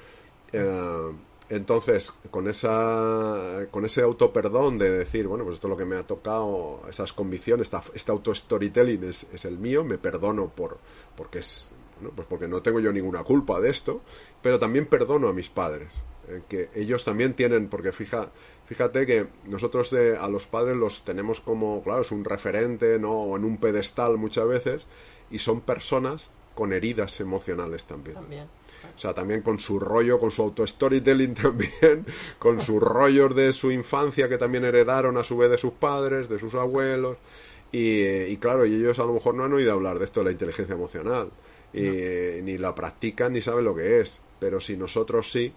Uh, entonces, con esa con ese autoperdón de decir, bueno, pues esto es lo que me ha tocado, esas convicciones, esta, este auto-storytelling es, es, el mío, me perdono por porque es bueno, pues porque no tengo yo ninguna culpa de esto, pero también perdono a mis padres, eh, que ellos también tienen, porque fija, fíjate que nosotros de, a los padres los tenemos como, claro, es un referente, ¿no? O en un pedestal muchas veces, y son personas con heridas emocionales también. También. O sea, también con su rollo, con su auto-storytelling <laughs> también, con sus rollos de su infancia que también heredaron a su vez de sus padres, de sus abuelos. Y, y claro, y ellos a lo mejor no han oído hablar de esto de la inteligencia emocional. Y no. ni la practican ni saben lo que es. Pero si nosotros sí,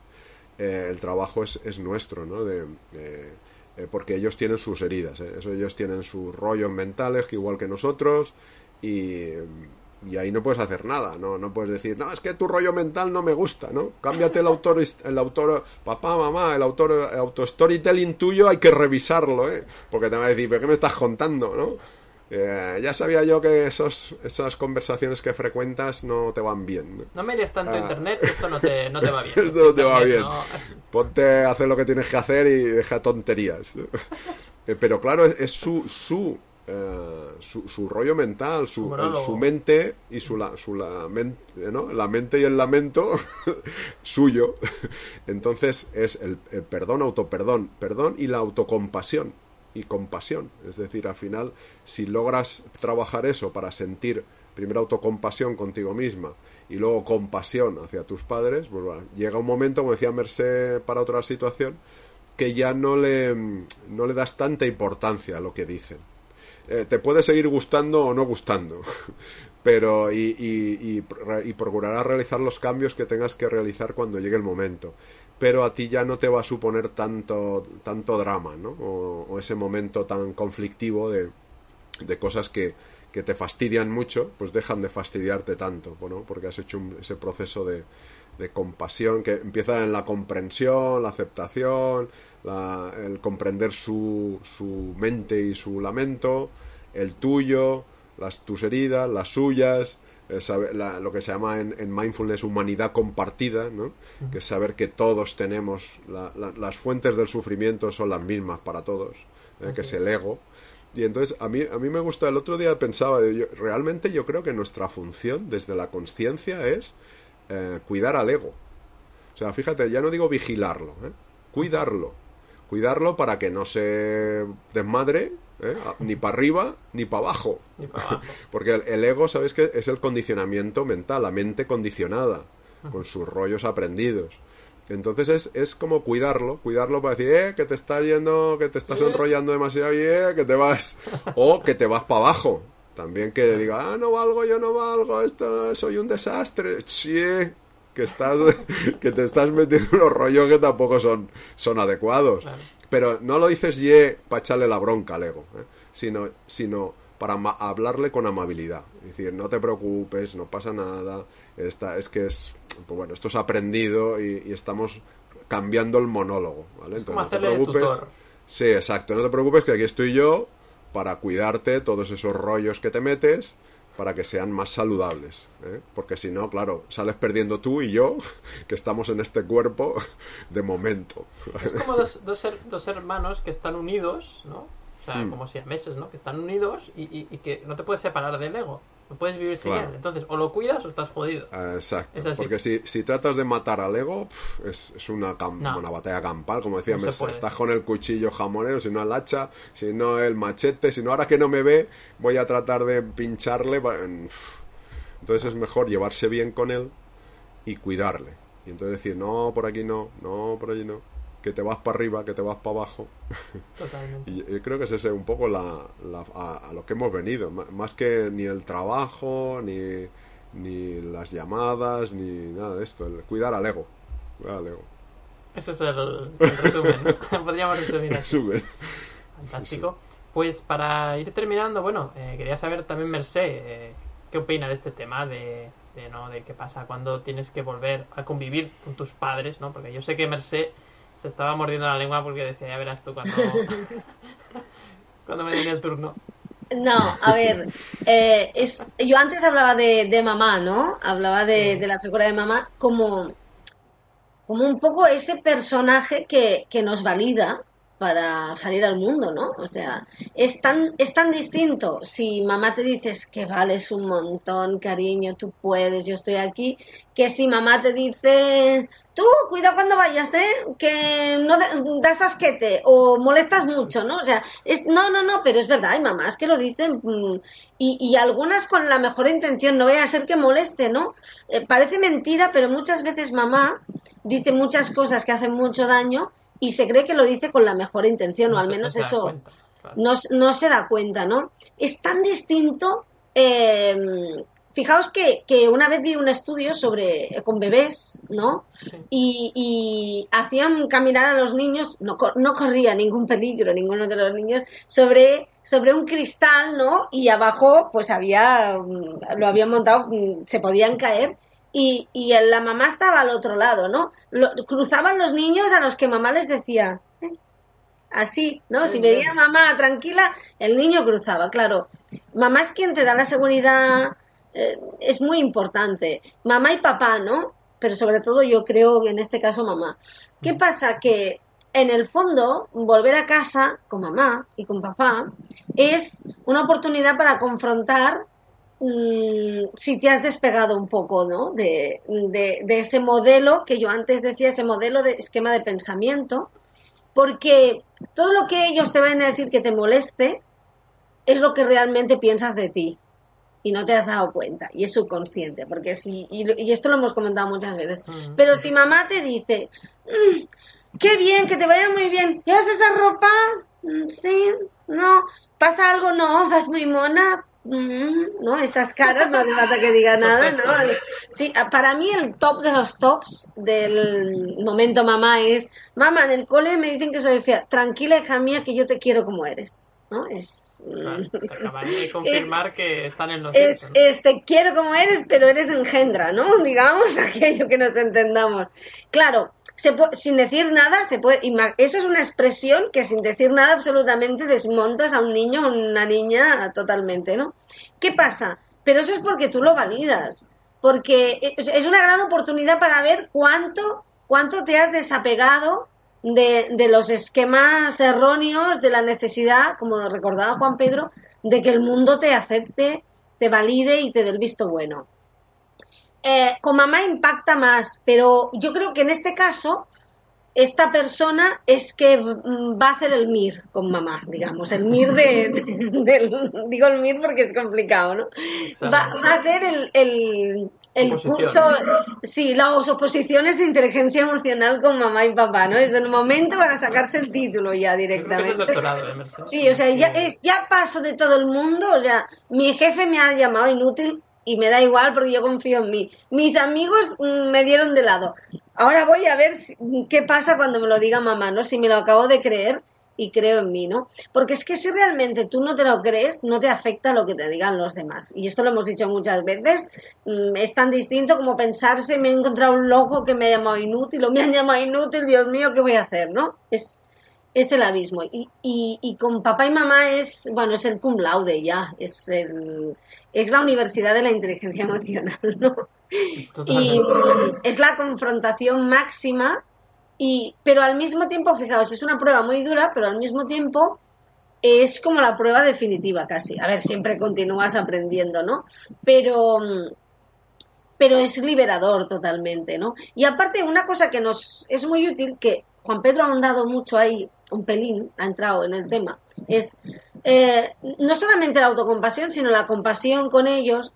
eh, el trabajo es, es, nuestro, ¿no? De, eh, eh, porque ellos tienen sus heridas, ¿eh? Eso, ellos tienen sus rollos mentales, que igual que nosotros, y y ahí no puedes hacer nada, ¿no? No puedes decir, no, es que tu rollo mental no me gusta, ¿no? Cámbiate el autor, el autor, papá, mamá, el autor, el auto-storytelling tuyo hay que revisarlo, ¿eh? Porque te va a decir, ¿pero qué me estás contando, no? Eh, ya sabía yo que esos, esas conversaciones que frecuentas no te van bien. No, lees tanto uh, internet, esto no te, no te va bien. <laughs> esto no te va bien. No... Ponte a hacer lo que tienes que hacer y deja tonterías. <laughs> Eh, pero claro, es, es su, su eh, su, su, rollo mental, su, Su el- monólogo. su mente y su, la, su eh, ¿no? la mente y el lamento <laughs> suyo. Entonces es el, el perdón, autoperdón, perdón y la autocompasión y compasión. Es decir, al final, si logras trabajar eso para sentir primero autocompasión contigo misma y luego compasión hacia tus padres, pues bueno, llega un momento, como decía Mercé para otra situación, que ya no le, no le das tanta importancia a lo que dicen. Eh, te puede seguir gustando o no gustando, <laughs> pero y, y, y procurarás realizar los cambios que tengas que realizar cuando llegue el momento. Pero a ti ya no te va a suponer tanto, tanto drama, ¿no? O, ese momento tan conflictivo de, de cosas que, que te fastidian mucho, pues dejan de fastidiarte tanto, ¿no? Porque has hecho un- ese proceso de, de compasión que empieza en la comprensión, la aceptación, la- el comprender su, su mente y su lamento, el tuyo, las, tus heridas, las suyas, saber- la- lo que se llama en, en mindfulness humanidad compartida, ¿no? que es saber que todos tenemos, la- la- las fuentes del sufrimiento son las mismas para todos, ¿eh? que es el ego. Y entonces a mí, a mí me gusta, el otro día pensaba, yo- realmente yo creo que nuestra función desde la conciencia es eh, cuidar al ego. O sea, fíjate, ya no digo vigilarlo, ¿eh? cuidarlo. Cuidarlo para que no se desmadre, ¿eh? Ni para arriba ni para abajo. Para abajo. <laughs> Porque el, el ego, ¿sabes qué? Es el condicionamiento mental, la mente condicionada, con sus rollos aprendidos. Entonces es, es como cuidarlo, cuidarlo para decir, eh, que te estás yendo, que te estás Eh. <laughs> enrollando demasiado y eh, que te vas, <laughs> o que te vas para abajo. También que diga, ah, no valgo, yo no valgo, esto, soy un desastre. Que estás, que te estás metiendo en unos rollos que tampoco son, son adecuados. Claro. Pero no lo dices ye para echarle la bronca al ego, ¿eh? sino, sino para hablarle con amabilidad. Es decir, no te preocupes, no pasa nada, esta, es que es, pues bueno, esto es aprendido y, y estamos cambiando el monólogo, ¿vale? no te preocupes. tutor. Sí, exacto, no te preocupes que aquí estoy yo para cuidarte todos esos rollos que te metes para que sean más saludables, ¿eh? porque si no, claro, sales perdiendo tú y yo, <laughs> que estamos en este cuerpo <laughs> de momento. Es como dos, dos, her- dos hermanos que están unidos, ¿no? O sea, Hmm. como si a meses, ¿no? Que están unidos y, y- y que no te puedes separar del ego. No puedes vivir sin Claro. él. Entonces, o lo cuidas o estás jodido. Exacto, Es porque si, si tratas de matar al ego, es, es una, cam- No. una batalla campal, como decía No. Estás con el cuchillo jamonero, si no el hacha, si no el machete, si no ahora que no me ve, voy a tratar de pincharle. Entonces es mejor llevarse bien con él y cuidarle. Y entonces decir, no, por aquí no, no, por allí no, que te vas para arriba, que te vas para abajo. <laughs> Totalmente. Y yo creo que ese es un poco la, la- a, a lo que hemos venido, más que ni el trabajo, ni, ni las llamadas, ni nada de esto, el cuidar al ego. Cuidar al ego. Ese es el, el resumen. ¿no? <laughs> Podríamos resumir así. Fantástico. Pues para ir terminando, bueno, eh, quería saber también, Mercé, eh, ¿qué opina de este tema de, de, ¿no? de qué pasa cuando tienes que volver a convivir con tus padres, ¿no? Porque yo sé que Mercé se estaba mordiendo la lengua porque decía, ya verás tú cuando, <laughs> cuando me den el turno. No, a ver, eh, es, yo antes hablaba de, de mamá, ¿no? Hablaba de, Sí. de la figura de mamá como, como un poco ese personaje que, que nos valida para salir al mundo, ¿no? O sea, es tan, es tan distinto si mamá te dices que vales un montón, cariño, tú puedes, yo estoy aquí, que si mamá te dice, tú, cuida cuando vayas, ¿eh? Que no das asquete o molestas mucho, ¿no? O sea, es, no, no, no, pero es verdad, hay mamás que lo dicen mm, y, y algunas con la mejor intención, no vaya a ser que moleste, ¿no? Eh, parece mentira, pero muchas veces mamá dice muchas cosas que hacen mucho daño y se cree que lo dice con la mejor intención, o No al no menos se da eso cuenta, claro. no, no se da cuenta, ¿no? Es tan distinto. eh, fijaos que, que una vez vi un estudio sobre con bebés, ¿no? Sí. Y, y hacían caminar a los niños, no, no corría ningún peligro ninguno de los niños, sobre, sobre un cristal, ¿no? Y abajo, pues había, mm, lo habían montado, mm, se podían caer. Y, y la mamá estaba al otro lado, ¿no? Lo- cruzaban los niños a los que mamá les decía, "Eh, Así, ¿no? Si veía mamá tranquila, el niño cruzaba, claro. Mamá es quien te da la seguridad, eh, es muy importante. Mamá y papá, ¿no? Pero sobre todo yo creo que en este caso mamá. ¿Qué pasa? Que en el fondo, volver a casa con mamá y con papá es una oportunidad para confrontar mm, si te has despegado un poco, ¿no? De, de, de, ese modelo que yo antes decía, ese modelo de esquema de pensamiento, porque todo lo que ellos te van a decir que te moleste es lo que realmente piensas de ti y no te has dado cuenta y es subconsciente porque si y, esto lo hemos comentado muchas veces pero si mamá te dice mm, qué bien que te vaya muy bien llevas esa ropa mm, sí no pasa algo no vas muy mona mm, no esas caras no hace falta que diga <laughs> nada no sí para mí el top de los tops del momento mamá es mamá en el cole me dicen que soy fea tranquila hija mía que yo te quiero como eres ¿no? Es, de <laughs> confirmar que están en los es, este, quiero como eres, pero eres engendra, ¿no? <laughs> Digamos, aquello que nos entendamos. Claro, se sin decir nada, se puede, eso es una expresión que sin decir nada absolutamente desmontas a un niño o una niña totalmente, ¿no? ¿Qué pasa? Pero eso es porque tú lo validas, porque es una gran oportunidad para ver cuánto, cuánto te has desapegado de, de, los esquemas erróneos, de la necesidad, como recordaba Juan Pedro, de que el mundo te acepte, te valide y te dé el visto bueno. Eh, con mamá impacta más, pero yo creo que en este caso esta persona es que va a hacer el MIR con mamá, digamos, el MIR de, digo el MIR porque es complicado, ¿no? Va, a hacer el, el, el curso, sí, las oposiciones de inteligencia emocional con mamá y papá, ¿no? Es el momento para sacarse el título ya directamente. Es el doctorado, ¿eh, Sí, o sea, ya, es, ya paso de todo el mundo, o sea, mi jefe me ha llamado inútil y me da igual porque yo confío en mí. Mis amigos mm, me dieron de lado. Ahora voy a ver qué pasa cuando me lo diga mamá, ¿no? Si me lo acabo de creer y creo en mí, ¿no? Porque es que si realmente tú no te lo crees, no te afecta lo que te digan los demás. Y esto lo hemos dicho muchas veces, mm, es tan distinto como pensarse, me he encontrado un loco que me ha llamado inútil o me han llamado inútil, Dios mío, ¿qué voy a hacer, no? Es, es el abismo. Y, y, y, con papá y mamá es, bueno, es el cum laude ya, es, el, es la universidad de la inteligencia emocional, <laughs> ¿no? Y es la confrontación máxima, y, pero al mismo tiempo, fijaos, es una prueba muy dura, pero al mismo tiempo es como la prueba definitiva casi. A ver, siempre continúas aprendiendo, ¿no? Pero pero es liberador totalmente, ¿no? Y aparte, una cosa que nos es muy útil, que Juan Pedro ha ahondado mucho ahí, un pelín, ha entrado en el tema, es eh, no solamente la autocompasión, sino la compasión con ellos.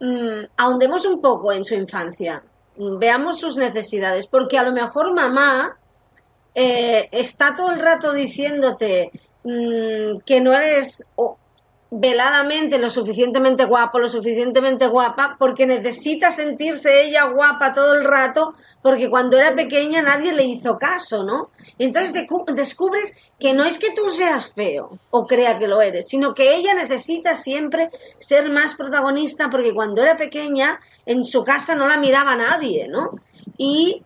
Mmm, ahondemos un poco en su infancia, mm, veamos sus necesidades, porque a lo mejor mamá eh, está todo el rato diciéndote mmm, que no eres veladamente lo suficientemente guapo, lo suficientemente guapa, porque necesita sentirse ella guapa todo el rato, porque cuando era pequeña nadie le hizo caso, ¿no? Entonces descubres que no es que tú seas feo o crea que lo eres, sino que ella necesita siempre ser más protagonista, porque cuando era pequeña en su casa no la miraba nadie, ¿no? Y,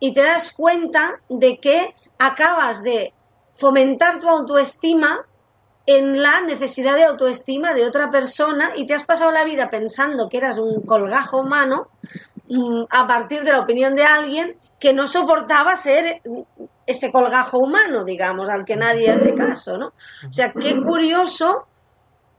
y te das cuenta de que acabas de fomentar tu autoestima en la necesidad de autoestima de otra persona y te has pasado la vida pensando que eras un colgajo humano mm, a partir de la opinión de alguien que no soportaba ser ese colgajo humano, digamos, al que nadie hace caso, ¿no? O sea, qué curioso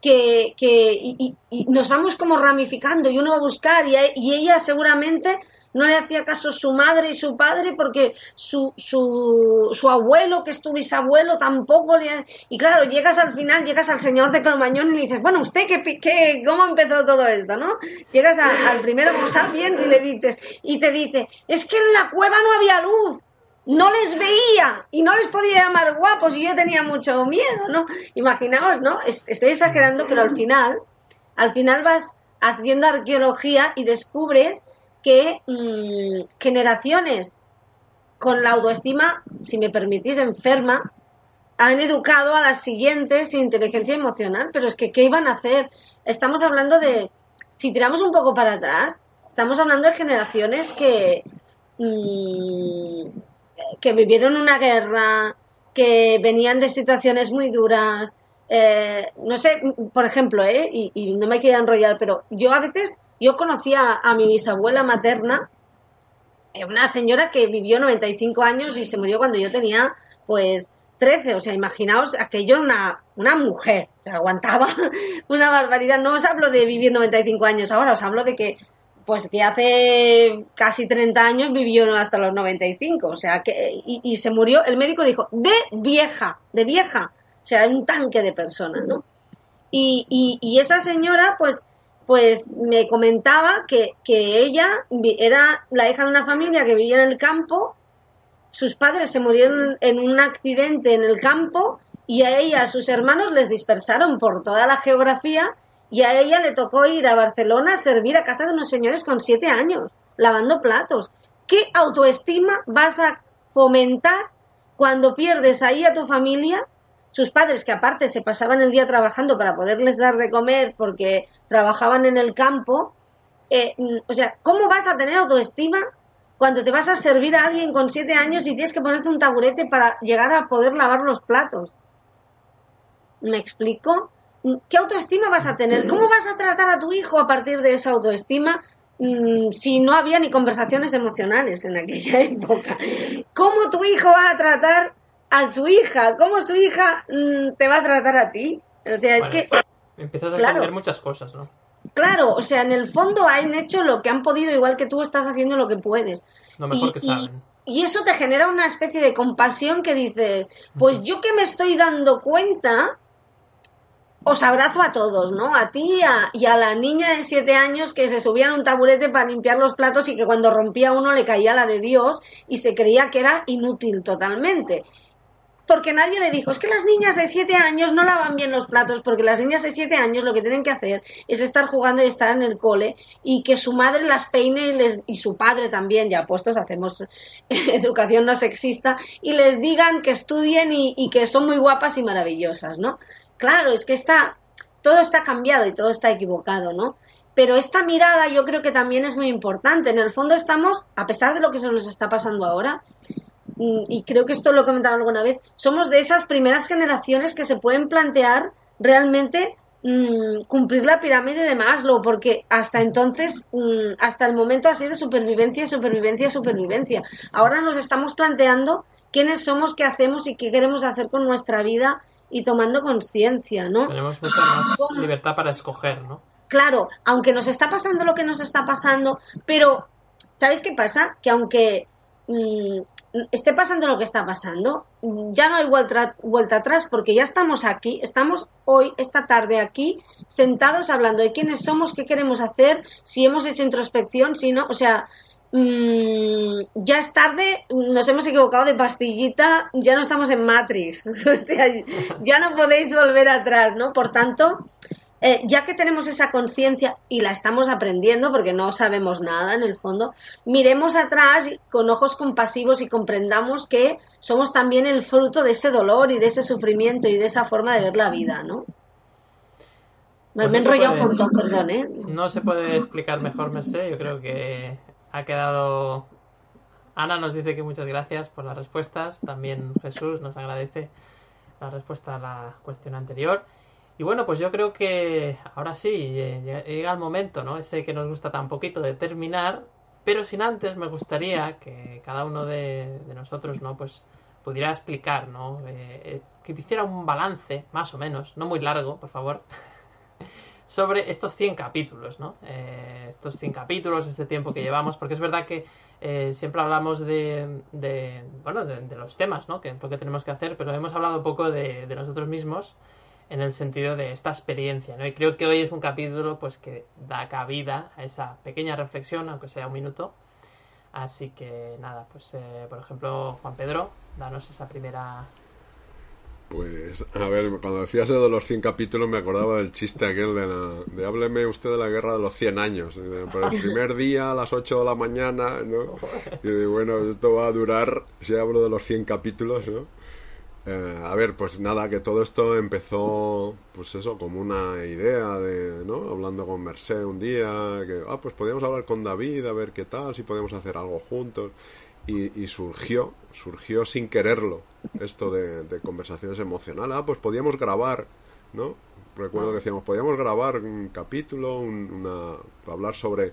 que, que y, nos vamos como ramificando y uno va a buscar y, y ella seguramente no le hacía caso su madre y su padre porque su, su, su abuelo, que es tu bisabuelo, tampoco le... Y claro, llegas al final, llegas al señor de Cromañón y le dices, bueno, ¿usted qué, qué cómo empezó todo esto, no? Llegas al primero Homo sapiens y le dices, y te dice, es que en la cueva no había luz, no les veía y no les podía llamar guapos y yo tenía mucho miedo, ¿no? Imaginaos, ¿no? Estoy exagerando, pero al final, al final vas haciendo arqueología y descubres que mm, generaciones con la autoestima, si me permitís, enferma, han educado a las siguientes inteligencia emocional. Pero es que, ¿qué iban a hacer? Estamos hablando de, si tiramos un poco para atrás, estamos hablando de generaciones que, mm, que vivieron una guerra, que venían de situaciones muy duras. Eh, no sé, por ejemplo, ¿eh? y, y no me quiero enrollar, pero yo a veces yo conocía a mi bisabuela materna una señora que vivió 95 años y se murió cuando yo tenía, pues, 13. O sea, imaginaos aquello una, una mujer. O sea, aguantaba <laughs> una barbaridad. No os hablo de vivir 95 años ahora, os hablo de que pues que hace casi 30 años vivió hasta los 95, o sea, que, y, se murió, el médico dijo, de vieja, de vieja, o sea, un tanque de personas, ¿no? Y, y esa señora, pues, pues me comentaba que, que ella era la hija de una familia que vivía en el campo, sus padres se murieron en un accidente en el campo y a ella, a sus hermanos, les dispersaron por toda la geografía y a ella le tocó ir a Barcelona a servir a casa de unos señores con siete años, lavando platos. ¿Qué autoestima vas a fomentar cuando pierdes ahí a tu familia? Sus padres, que aparte se pasaban el día trabajando para poderles dar de comer porque trabajaban en el campo. Eh, o sea, ¿cómo vas a tener autoestima cuando te vas a servir a alguien con siete años y tienes que ponerte un taburete para llegar a poder lavar los platos? ¿Me explico? ¿qué autoestima vas a tener? ¿Cómo vas a tratar a tu hijo a partir de esa autoestima mm, si no había ni conversaciones emocionales en aquella <laughs> época? ¿Cómo tu hijo va a tratar a su hija? ¿Cómo su hija mm, te va a tratar a ti? O sea, es que... Empiezas a cambiar muchas cosas, ¿no? Claro, o sea, en el fondo han hecho lo que han podido, igual que tú estás haciendo lo que puedes. Lo mejor que saben. y eso te genera una especie de compasión que dices, pues yo que me estoy dando cuenta os abrazo a todos, ¿no? A ti y a la niña de siete años que se subía en un taburete para limpiar los platos y que cuando rompía uno le caía la de Dios y se creía que era inútil totalmente. Porque nadie le dijo, es que las niñas de siete años no lavan bien los platos, porque las niñas de siete años lo que tienen que hacer es estar jugando y estar en el cole y que su madre las peine y, les, y su padre también, ya puestos, hacemos <laughs> educación no sexista, y les digan que estudien y, y que son muy guapas y maravillosas, ¿no? Claro, es que está, todo está cambiado y todo está equivocado, ¿no? Pero esta mirada yo creo que también es muy importante. En el fondo estamos, a pesar de lo que se nos está pasando ahora, y creo que esto lo he comentado alguna vez, somos de esas primeras generaciones que se pueden plantear realmente mm, cumplir la pirámide de Maslow, porque hasta entonces, mm, hasta el momento ha sido supervivencia, supervivencia, supervivencia. Ahora nos estamos planteando quiénes somos, qué hacemos y qué queremos hacer con nuestra vida y tomando conciencia, ¿no? Tenemos mucha más libertad para escoger, ¿no? Claro, aunque nos está pasando lo que nos está pasando, pero ¿sabéis qué pasa? Que aunque mm, esté pasando lo que está pasando, ya no hay vuelta, vuelta atrás porque ya estamos aquí, estamos hoy, esta tarde aquí, sentados hablando de quiénes somos, qué queremos hacer, si hemos hecho introspección, si no, o sea, Mm, ya es tarde, nos hemos equivocado de pastillita, ya no estamos en Matrix, <laughs> o sea, ya no podéis volver atrás, ¿no? Por tanto, eh, ya que tenemos esa conciencia y la estamos aprendiendo porque no sabemos nada en el fondo, miremos atrás con ojos compasivos y comprendamos que somos también el fruto de ese dolor y de ese sufrimiento y de esa forma de ver la vida, ¿no? Me, he pues enrollado un montón, perdón, ¿eh? No se puede explicar mejor, Merced. Yo creo que ha quedado... Ana nos dice que muchas gracias por las respuestas. También Jesús nos agradece la respuesta a la cuestión anterior. Y bueno, pues yo creo que ahora sí, llega el momento, ¿no? Ese que nos gusta tan poquito de terminar, pero sin antes me gustaría que cada uno de, nosotros, ¿no? Pues pudiera explicar, ¿no? Eh, eh, que hiciera un balance, más o menos, no muy largo, por favor, <laughs> sobre estos 100 capítulos, ¿no? Eh, estos 100 capítulos, este tiempo que llevamos, porque es verdad que eh, siempre hablamos de, bueno, de, los temas, ¿no? Que es lo que tenemos que hacer, pero hemos hablado poco de, nosotros mismos en el sentido de esta experiencia, ¿no? Y creo que hoy es un capítulo, pues, que da cabida a esa pequeña reflexión, aunque sea un minuto. Así que, nada, pues, eh, por ejemplo, Juan Pedro, danos esa primera pues, a ver, cuando decías eso de los 100 capítulos me acordaba del chiste aquel de, la, de hábleme usted de la guerra de los 100 años. Por el <laughs> primer día a las 8 de la mañana, ¿no? Y bueno, esto va a durar, si hablo de los 100 capítulos, ¿no? Eh, a ver, pues nada, que todo esto empezó, pues eso, como una idea de, ¿no? Hablando con Merced un día, que, ah, pues podíamos hablar con David, a ver qué tal, si podemos hacer algo juntos. Y, y surgió, surgió sin quererlo esto de, conversaciones emocionales. Ah, pues podíamos grabar, ¿no? Recuerdo que decíamos, podíamos grabar un capítulo, una, hablar sobre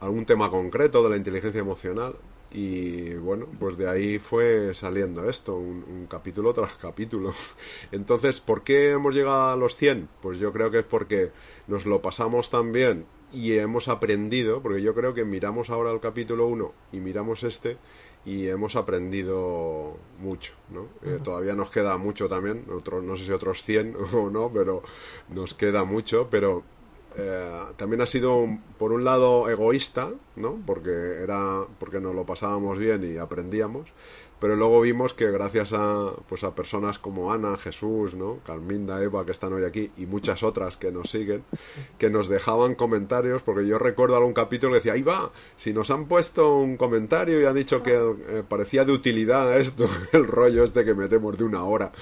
algún tema concreto de la inteligencia emocional. Y bueno, pues de ahí fue saliendo esto, un, capítulo tras capítulo. <laughs> Entonces, ¿por qué hemos llegado a los 100? Pues yo creo que es porque nos lo pasamos tan bien y hemos aprendido, porque yo creo que miramos ahora el capítulo 1 y miramos este y hemos aprendido mucho, ¿no? Eh, todavía nos queda mucho también, otros, no sé si otros 100 <laughs> o no, pero nos queda mucho, pero eh, también ha sido por un lado egoísta, ¿no? Porque era porque nos lo pasábamos bien y aprendíamos, pero luego vimos que gracias a pues a personas como Ana, Jesús, ¿no? Carminda, Eva que están hoy aquí y muchas otras que nos siguen, que nos dejaban comentarios, porque yo recuerdo algún capítulo que decía, ahí va, si nos han puesto un comentario y han dicho que eh, parecía de utilidad esto, <laughs> el rollo este que metemos de una hora,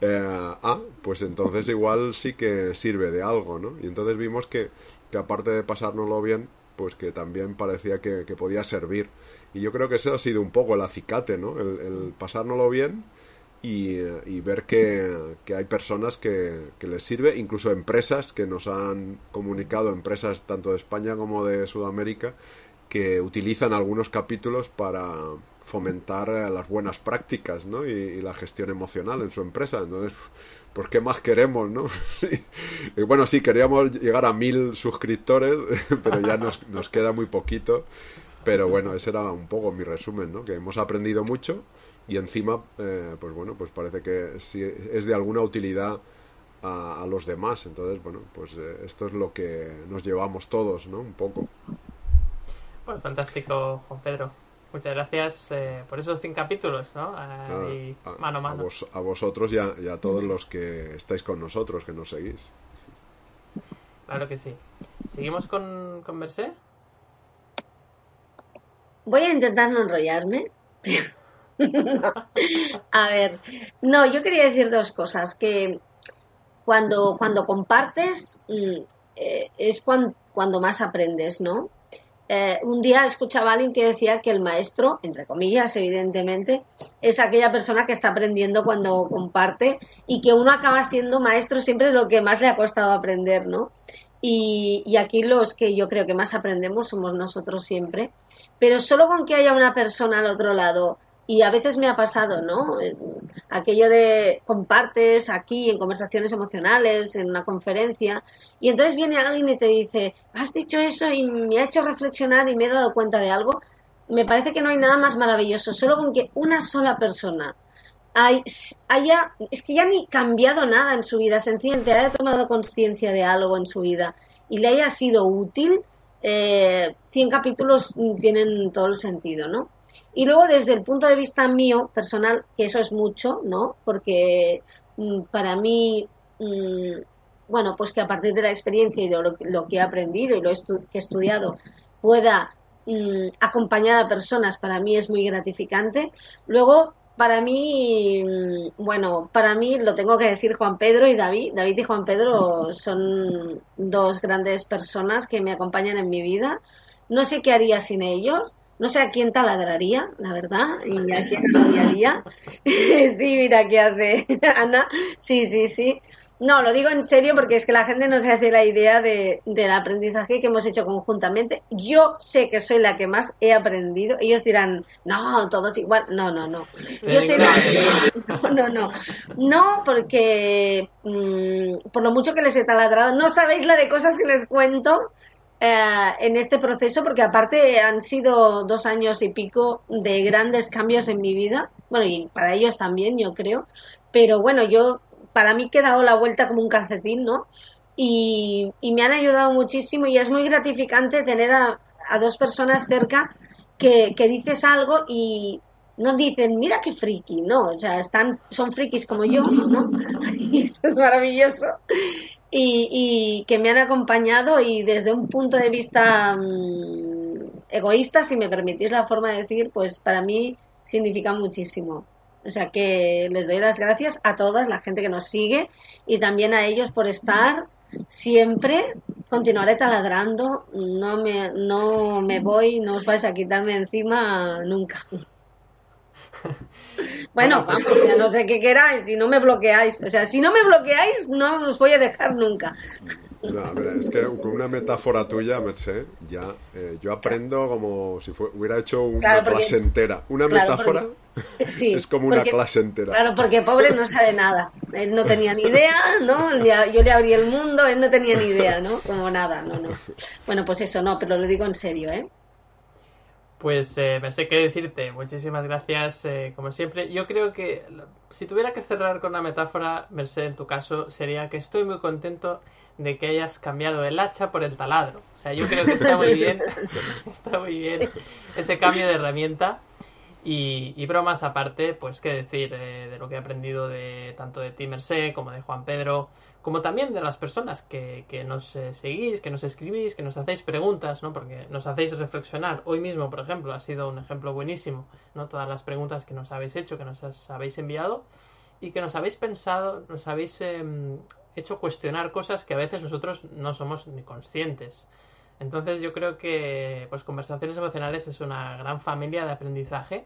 eh, ah, pues entonces igual sí que sirve de algo, ¿no? Y entonces vimos que, que aparte de pasárnoslo bien, pues que también parecía que, que podía servir y yo creo que ese ha sido un poco el acicate, ¿no? El, pasárnoslo bien y, ver que, hay personas que, les sirve, incluso empresas que nos han comunicado, empresas tanto de España como de Sudamérica, que utilizan algunos capítulos para fomentar las buenas prácticas ¿no? y, la gestión emocional en su empresa. Entonces, pues qué más queremos, ¿no? <laughs> y bueno, sí, queríamos llegar a mil suscriptores, <laughs> pero ya nos, nos queda muy poquito. Pero bueno, ese era un poco mi resumen, ¿no? Que hemos aprendido mucho y encima, eh, pues bueno, pues parece que sí es de alguna utilidad a, los demás. Entonces, bueno, pues eh, esto es lo que nos llevamos todos, ¿no? Un poco. Pues fantástico, Juan Pedro. Muchas gracias eh, por esos 100 capítulos, ¿no? a, mano a mano. A, vosotros y a, todos los que estáis con nosotros, que nos seguís. Claro que sí. ¿Seguimos con, con Mercé? Voy a intentar no enrollarme. <laughs> A ver, no, yo quería decir dos cosas. Que cuando, cuando compartes mm, eh, es cuando, más aprendes, ¿no? Eh, un día escuchaba a alguien que decía que el maestro, entre comillas, evidentemente, es aquella persona que está aprendiendo cuando comparte y que uno acaba siendo maestro siempre lo que más le ha costado aprender, ¿no? Y, y aquí los que yo creo que más aprendemos somos nosotros siempre pero solo con que haya una persona al otro lado, y a veces me ha pasado, ¿no? Aquello de compartes aquí en conversaciones emocionales, en una conferencia, y entonces viene alguien y te dice, has dicho eso y me ha hecho reflexionar y me he dado cuenta de algo. Me parece que no hay nada más maravilloso, solo con que una sola persona haya, es que ya ni cambiado nada en su vida, sencillamente haya tomado conciencia de algo en su vida y le haya sido útil, eh, 100 capítulos tienen todo el sentido, ¿no? Y luego desde el punto de vista mío, personal, que eso es mucho, ¿no? Porque mm, para mí, mm, bueno, pues que a partir de la experiencia y de lo, que he aprendido y lo que he estudiado pueda mm, acompañar a personas, para mí es muy gratificante. Luego, para mí, bueno, para mí lo tengo que decir Juan Pedro y David. David y Juan Pedro son dos grandes personas que me acompañan en mi vida. No sé qué haría sin ellos. No sé a quién taladraría, la verdad, y a quién odiaría. <laughs> sí, mira qué hace Ana. Sí, sí, sí. No, lo digo en serio porque es que la gente no se hace la idea de, del aprendizaje que hemos hecho conjuntamente. Yo sé que soy la que más he aprendido. Ellos dirán, no, todos igual. No, no, no. Yo sé la... <laughs> No, no, no. No, porque mm, por lo mucho que les he taladrado, no sabéis la de cosas que les cuento. Eh, en este proceso, porque aparte han sido dos años y pico de grandes cambios en mi vida, bueno, y para ellos también, yo creo, pero bueno, yo para mí que he dado la vuelta como un calcetín, ¿no? Y, me han ayudado muchísimo y es muy gratificante tener a, dos personas cerca que, dices algo y no dicen, mira qué friki, no, o sea, están, son frikis como yo, ¿no? <laughs> y esto es maravilloso. Y, y, que me han acompañado y desde un punto de vista mm, egoísta, si me permitís la forma de decir, pues para mí significa muchísimo. O sea que les doy las gracias a todas, la gente que nos sigue y también a ellos por estar siempre. Continuaré taladrando, no me, no me voy, no os vais a quitarme encima nunca. <laughs> Bueno, vamos, ya no sé qué queráis, si no me bloqueáis. O sea, si no me bloqueáis, no os voy a dejar nunca. es que con una metáfora tuya, Merced, ya eh, yo aprendo como si hubiera hecho una clase entera. Una metáfora <laughs> es como una clase entera. Claro, porque pobre no sabe nada. Él no tenía ni idea, ¿no? Yo le abrí el mundo, él no tenía ni idea, ¿no? Como nada, no, no. Bueno, pues eso, no, pero lo digo en serio, ¿eh? Pues eh, qué decirte. Muchísimas gracias, eh, como siempre. Yo creo que si tuviera que cerrar con una metáfora, Merced, en tu caso, sería que estoy muy contento de que hayas cambiado el hacha por el taladro. O sea, yo creo que está muy bien, <laughs> está muy bien ese cambio de herramienta. Y, bromas aparte, pues qué decir eh, de lo que he aprendido de tanto de ti, Merced, como de Juan Pedro como también de las personas que, que nos eh, seguís, que nos escribís, que nos hacéis preguntas, ¿no? Porque nos hacéis reflexionar. Hoy mismo, por ejemplo, ha sido un ejemplo buenísimo, ¿no? Todas las preguntas que nos habéis hecho, que nos habéis enviado y que nos habéis pensado, nos habéis em, hecho cuestionar cosas que a veces nosotros no somos ni conscientes. Entonces yo creo que pues conversaciones emocionales es una gran familia de aprendizaje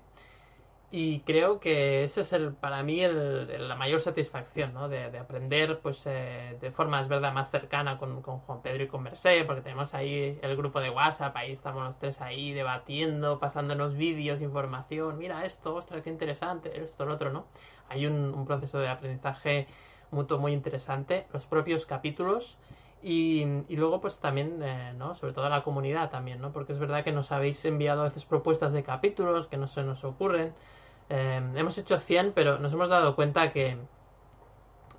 y creo que ese es el para mí el, la mayor satisfacción ¿no? de, aprender pues eh, de forma verdad más cercana con, con, Juan Pedro y con Merced porque tenemos ahí el grupo de WhatsApp ahí estamos los tres ahí debatiendo pasándonos vídeos información mira esto ostras qué interesante esto lo otro no hay un, un proceso de aprendizaje mutuo muy interesante los propios capítulos y, y, luego, pues también, eh, ¿no? Sobre todo a la comunidad también, ¿no? Porque es verdad que nos habéis enviado a veces propuestas de capítulos que no se nos ocurren. Eh, hemos hecho 100, pero nos hemos dado cuenta que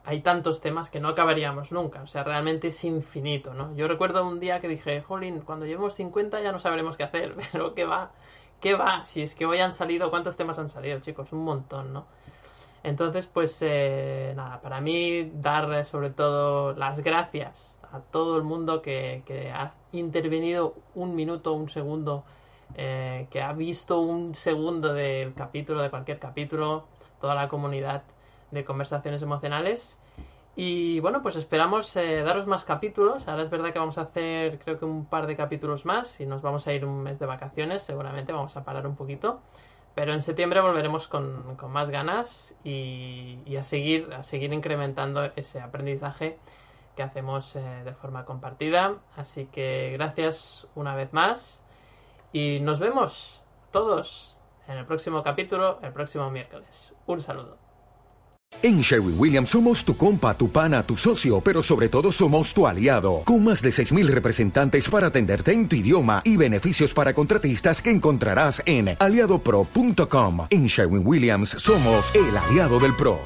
hay tantos temas que no acabaríamos nunca. O sea, realmente es infinito, ¿no? Yo recuerdo un día que dije, jolín, cuando llevemos 50 ya no sabremos qué hacer, <laughs> pero ¿qué va? ¿Qué va? Si es que hoy han salido, ¿cuántos temas han salido, chicos? Un montón, ¿no? Entonces, pues eh, nada, para mí dar sobre todo las gracias a todo el mundo que, ha intervenido un minuto, un segundo, eh, que ha visto un segundo del capítulo, de cualquier capítulo, toda la comunidad de conversaciones emocionales. Y bueno, pues esperamos eh, daros más capítulos. Ahora es verdad que vamos a hacer creo que un par de capítulos más y nos vamos a ir un mes de vacaciones. Seguramente vamos a parar un poquito. Pero en septiembre volveremos con, con más ganas y, y, a, seguir, a seguir incrementando ese aprendizaje que hacemos eh, de forma compartida. Así que gracias una vez más y nos vemos todos en el próximo capítulo, el próximo miércoles. Un saludo. En Sherwin Williams somos tu compa, tu pana, tu socio, pero sobre todo somos tu aliado, con más de 6.000 representantes para atenderte en tu idioma y beneficios para contratistas que encontrarás en aliadopro.com. En Sherwin Williams somos el aliado del PRO.